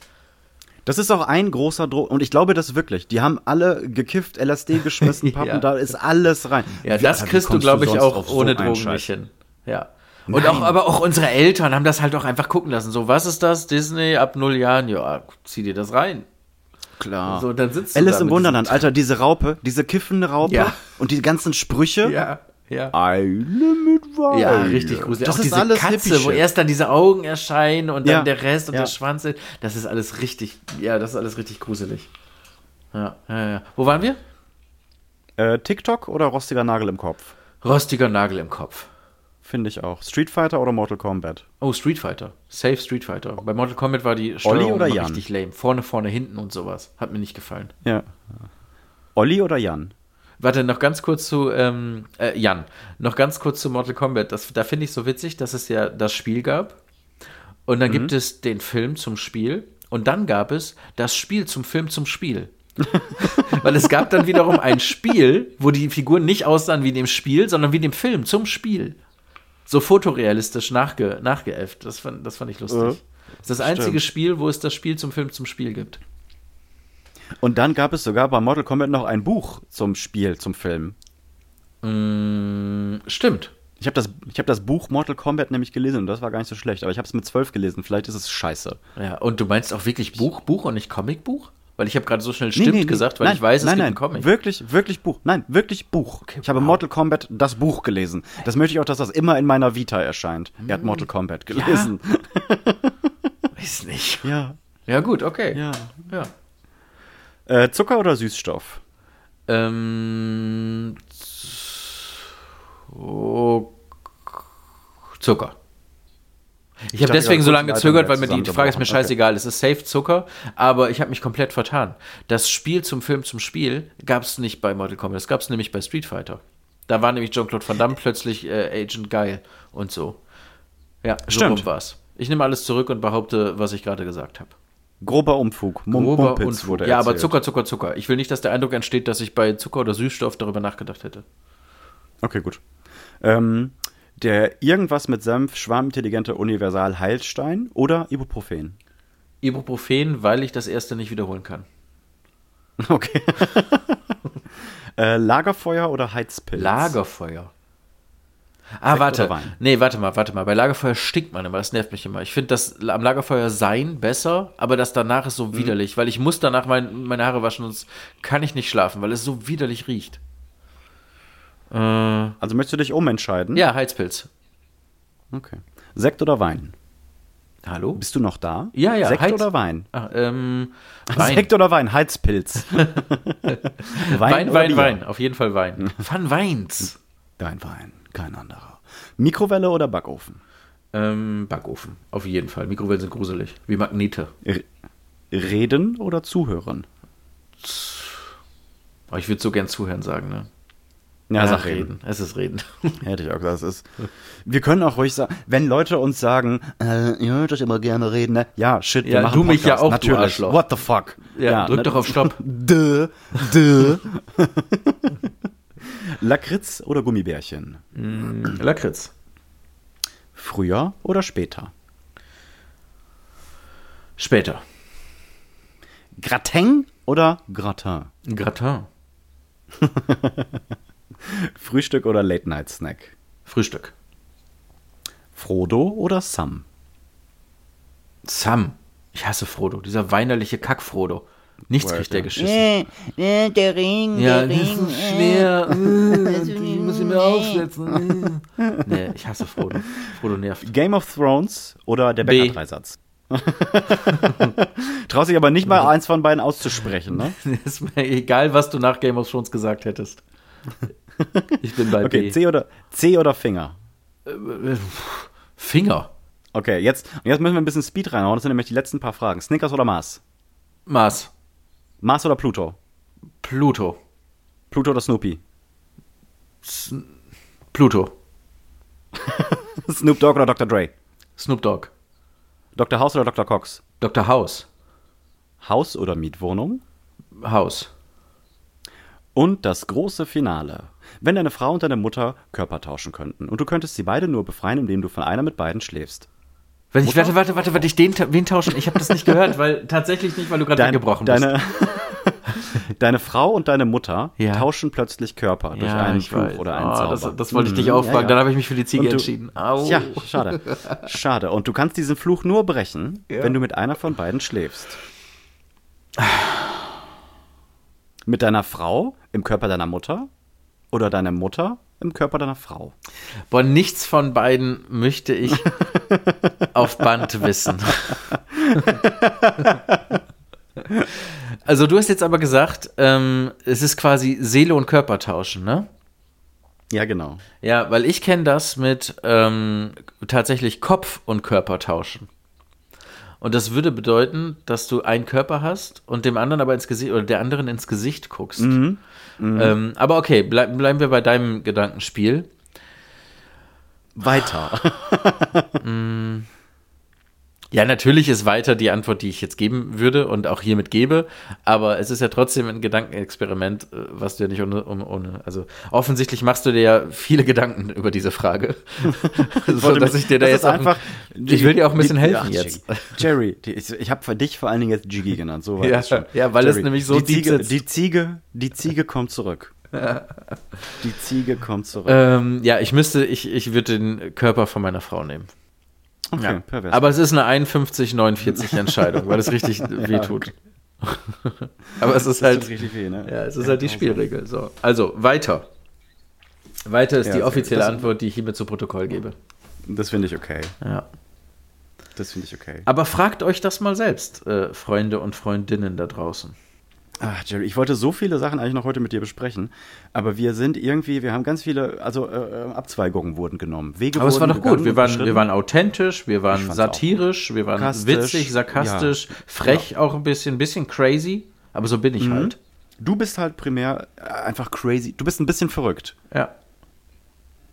Das ist auch ein großer Dro und ich glaube das wirklich. Die haben alle gekifft, LSD [LAUGHS] geschmissen, Pappen, Ja. da ist alles rein. Ja, Wie- das kriegst du, glaube ich, auch so ohne Drogen nicht hin. Ja. Und auch, aber auch unsere Eltern haben das halt auch einfach gucken lassen. So, was ist das? Disney ab null Jahren? Ja, zieh dir das rein. Klar. So, dann sitzt du Alice im Wunderland, Alter, diese Raupe, diese kiffende Raupe Ja. und die ganzen Sprüche. Ja, ja. Eile mit Weile. Ja, richtig gruselig. Das auch ist diese alles Katze, wo erst dann diese Augen erscheinen und dann Ja, der Rest und ja. der Schwanz. Das ist alles richtig, ja, das ist alles richtig gruselig. Ja, ja, ja. Wo waren wir? Äh, TikTok oder rostiger Nagel im Kopf? Rostiger Nagel im Kopf. Finde ich auch. Street Fighter oder Mortal Kombat? Oh, Street Fighter. Safe Street Fighter. Bei Mortal Kombat war die Steuerung oder Jan? richtig lame. Vorne, vorne, hinten und sowas. Hat mir nicht gefallen. Ja. Olli oder Jan? Warte, noch ganz kurz zu ähm, äh, Jan. Noch ganz kurz zu Mortal Kombat. Das, da finde ich so witzig, dass es ja das Spiel gab. Und dann gibt es den Film zum Spiel. Und dann gab es das Spiel zum Film zum Spiel. [LAUGHS] Weil es gab dann wiederum ein Spiel, wo die Figuren nicht aussahen wie dem Spiel, sondern wie dem Film zum Spiel. So fotorealistisch nachge nachgeäfft. Das fand, das fand ich lustig. Äh, das ist das einzige Spiel, wo es das Spiel zum Film zum Spiel gibt. Und dann gab es sogar bei Mortal Kombat noch ein Buch zum Spiel, zum Film. Mm, stimmt. Ich habe das, ich hab das Buch Mortal Kombat nämlich gelesen und das war gar nicht so schlecht, aber ich habe es mit zwölf gelesen. Vielleicht ist es scheiße. Ja, und du meinst auch wirklich Buch, Buch und nicht Comicbuch? Weil ich habe gerade so schnell stimmt nee, nee. gesagt, weil nein, ich weiß, es nein, gibt nein, einen Comic. Wirklich, wirklich Buch. Nein, wirklich Buch. ich habe wow. Mortal Kombat das Buch gelesen. Das möchte ich auch, dass das immer in meiner Vita erscheint. Er hat Mortal Kombat gelesen. [LAUGHS] Weiß nicht. Ja. Ja, gut, okay. Ja. Ja. Äh, Zucker oder Süßstoff? Ähm, Zu- Zucker. Ich habe deswegen so lange gezögert, weil mir die, die Frage ist mir scheißegal. Es ist safe Zucker, aber ich habe mich komplett vertan. Das Spiel zum Film zum Spiel gab es nicht bei Mortal Kombat, das gab es nämlich bei Street Fighter. Da war nämlich Jean-Claude Van Damme plötzlich äh, Agent Geil und so. Ja, so Stimmt. rum war's. Ich nehme alles zurück und behaupte, was ich gerade gesagt habe. Grober Umfug. Mum Grober Mumpitz Unfug. wurde Ja, aber erzählt. Zucker, Zucker, Zucker. Ich will nicht, dass der Eindruck entsteht, dass ich bei Zucker oder Süßstoff darüber nachgedacht hätte. Okay, gut. Ähm, der irgendwas mit Senf schwarmintelligente Universal Heilstein oder Ibuprofen? Ibuprofen, weil ich das erste nicht wiederholen kann. Okay. [LAUGHS] äh, Lagerfeuer oder Heizpilz? Lagerfeuer. Ah, Sekt warte. Wein? Nee, warte mal, warte mal. Bei Lagerfeuer stinkt man immer, das nervt mich immer. Ich finde das am Lagerfeuer sein besser, aber das danach ist so Mhm. widerlich, weil ich muss danach mein, meine Haare waschen, sonst kann ich nicht schlafen, weil es so widerlich riecht. Äh, Also möchtest du dich umentscheiden? ja, Heizpilz. Okay. Sekt oder Wein? Hallo? Bist du noch da? Ja, ja, Sekt Heiz- oder Wein? Ah, ähm, Wein. [LAUGHS] Sekt oder Wein? Heizpilz. [LAUGHS] Wein, Wein, Bier? Wein, auf jeden Fall Wein. Van Weins. Kein Wein, kein anderer. Mikrowelle oder Backofen? Ähm, Backofen, auf jeden Fall. Mikrowellen sind gruselig, wie Magnete. R Reden oder zuhören? Aber ich würde so gern zuhören sagen, ne? Ja, Also sag reden. Es ist reden. [LAUGHS] Hätte ich auch gesagt, es ist. Wir können auch ruhig sagen, wenn Leute uns sagen, äh, ihr hört euch immer gerne reden, ne? Ja, shit, wir Ja, machen du mich ja Podcast. auch, Natürlich. What the fuck? Ja, drück ne? doch auf Stopp. [LAUGHS] Dö, dö. [LAUGHS] Lakritz oder Gummibärchen? Lakritz. Früher oder später? Später. Gratin oder Gratin? Gratin. [LAUGHS] Frühstück oder Late-Night-Snack? Frühstück. Frodo oder Sam? Sam. Ich hasse Frodo. Dieser weinerliche Kack-Frodo. Nichts kriegt der geschissen. Äh, der Ring, Ja, der das Ring. ist äh, schwer. [LAUGHS] Äh, die Die muss ich mir aufsetzen. Äh. [LAUGHS] Nee, ich hasse Frodo. Frodo nervt. Game of Thrones oder der. Bäcker-Dreisatz? [LAUGHS] Traust dich aber nicht mal eins von beiden auszusprechen, ne? ist mir egal, was du nach Game of Thrones gesagt hättest. Ich bin bei Okay, B. C oder, C oder Finger? Finger. Okay, jetzt, und jetzt müssen wir ein bisschen Speed reinhauen. Das sind nämlich die letzten paar Fragen. Snickers oder Mars? Mars. Mars oder Pluto? Pluto. Pluto oder Snoopy? Pluto. [LAUGHS] Snoop Dogg oder Dr. Dre? Snoop Dogg. Dr. House oder Dr. Cox? Dr. House. Haus oder Mietwohnung? Haus. Und das große Finale. Wenn deine Frau und deine Mutter Körper tauschen könnten und du könntest sie beide nur befreien, indem du von einer mit beiden schläfst. Ich, warte, warte, warte, warte, ich den, wen tauschen? Ich habe das nicht gehört, weil tatsächlich nicht, weil du gerade Dein, weggebrochen bist. deine, [LAUGHS] deine Frau und deine Mutter Ja. tauschen plötzlich Körper durch ja, einen Fluch weiß. oder einen Ah, Zauber. das, das wollte ich dich Mhm, auffragen, ja, dann habe ich mich für die Ziege du- entschieden. Au. Ja, schade. Schade. Und du kannst diesen Fluch nur brechen, wenn du mit einer von beiden schläfst. Mit deiner Frau im Körper deiner Mutter oder deiner Mutter im Körper deiner Frau. Boah, nichts von beiden möchte ich [LAUGHS] auf Band wissen. also du hast jetzt aber gesagt, ähm, es ist quasi Seele und Körper tauschen, ne? Ja, genau. Ja, weil ich kenne das mit ähm, tatsächlich Kopf und Körper tauschen. Und das würde bedeuten, dass du einen Körper hast und dem anderen aber ins Gesicht oder der anderen ins Gesicht guckst. Ähm, aber okay, bleib, bleiben wir bei deinem Gedankenspiel. Weiter. [LAUGHS] Ja, natürlich ist weiter die Antwort, die ich jetzt geben würde und auch hiermit gebe, aber es ist ja trotzdem ein Gedankenexperiment, äh, was du ja nicht ohne, ohne, also offensichtlich machst du dir ja viele Gedanken [LAUGHS] über diese Frage, [LAUGHS] so dass ich dir da jetzt einfach- ich will dir auch ein bisschen Die- helfen Ach, jetzt. Jerry, die, ich, ich habe für dich vor allen Dingen jetzt Jiggy genannt. So war Ja, das schon. ja, weil es nämlich so die Ziege, die Ziege, die Ziege kommt zurück. [LAUGHS] Die Ziege kommt zurück. Ähm, ja, ich müsste, ich, ich würde den Körper von meiner Frau nehmen. Okay, Ja. pervers. Aber es ist eine 51-49 Entscheidung, weil es richtig [LAUGHS] wehtut. Aber es ist das halt, tut richtig weh, ne? ja, es ist halt die Spielregel. So. Also, weiter. Weiter ist die offizielle das- Antwort, die ich hiermit zu Protokoll gebe. Das finde ich okay. Ja. Das finde ich okay. Aber fragt euch das mal selbst, äh, Freunde und Freundinnen da draußen. Ach, Jerry, ich wollte so viele Sachen eigentlich noch heute mit dir besprechen, aber wir sind irgendwie, wir haben ganz viele, also äh, Abzweigungen wurden genommen. Wege Aber es war doch gut. Wir waren, wir waren authentisch, wir waren satirisch, wir waren witzig, sarkastisch, ja. frech auch ein bisschen, ein bisschen crazy. Aber so bin ich halt. Du bist halt primär äh, einfach crazy. Du bist ein bisschen verrückt. Ja.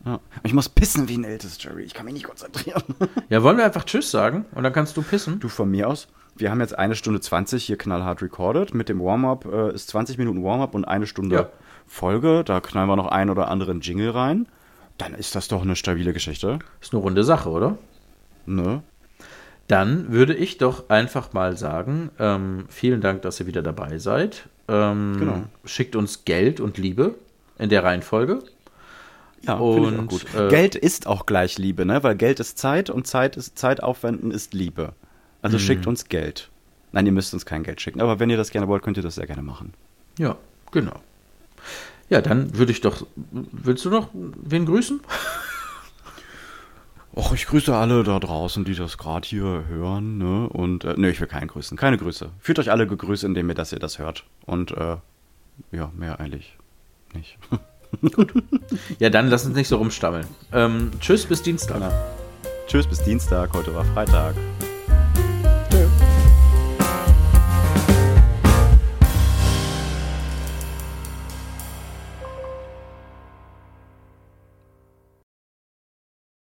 Ja. Ich muss pissen wie ein ältes Jerry. Ich kann mich nicht konzentrieren. Ja, wollen wir einfach Tschüss sagen und dann kannst du pissen? Du von mir aus. Wir haben jetzt eine Stunde 20 hier knallhart recorded. Mit dem Warm-up äh, ist 20 Minuten Warm-up und eine Stunde Ja. Folge. Da knallen wir noch einen oder anderen Jingle rein. Dann ist das doch eine stabile Geschichte. Ist eine runde Sache, oder? Ne? Dann würde ich doch einfach mal sagen, ähm, vielen Dank, dass ihr wieder dabei seid. Ähm, Genau. Schickt uns Geld und Liebe in der Reihenfolge. Ja, finde ich auch Und, gut. äh, Geld ist auch gleich Liebe, ne? Weil Geld ist Zeit und Zeit ist Zeit aufwenden ist Liebe. Also Mhm. schickt uns Geld. Nein, ihr müsst uns kein Geld schicken, aber wenn ihr das gerne wollt, könnt ihr das sehr gerne machen. Ja, genau. Ja, dann würde ich doch. Willst du noch wen grüßen? [LAUGHS] Och, ich grüße alle da draußen, die das gerade hier hören, ne? Und äh, ne, ich will keinen grüßen. Keine Grüße. Fühlt euch alle gegrüßt, indem ihr das ihr das hört. Und äh, ja, mehr eigentlich nicht. [LAUGHS] Ja, dann lass uns nicht so rumstammeln. Ähm, tschüss, bis Dienstag. Tschüss, bis Dienstag. Heute war Freitag.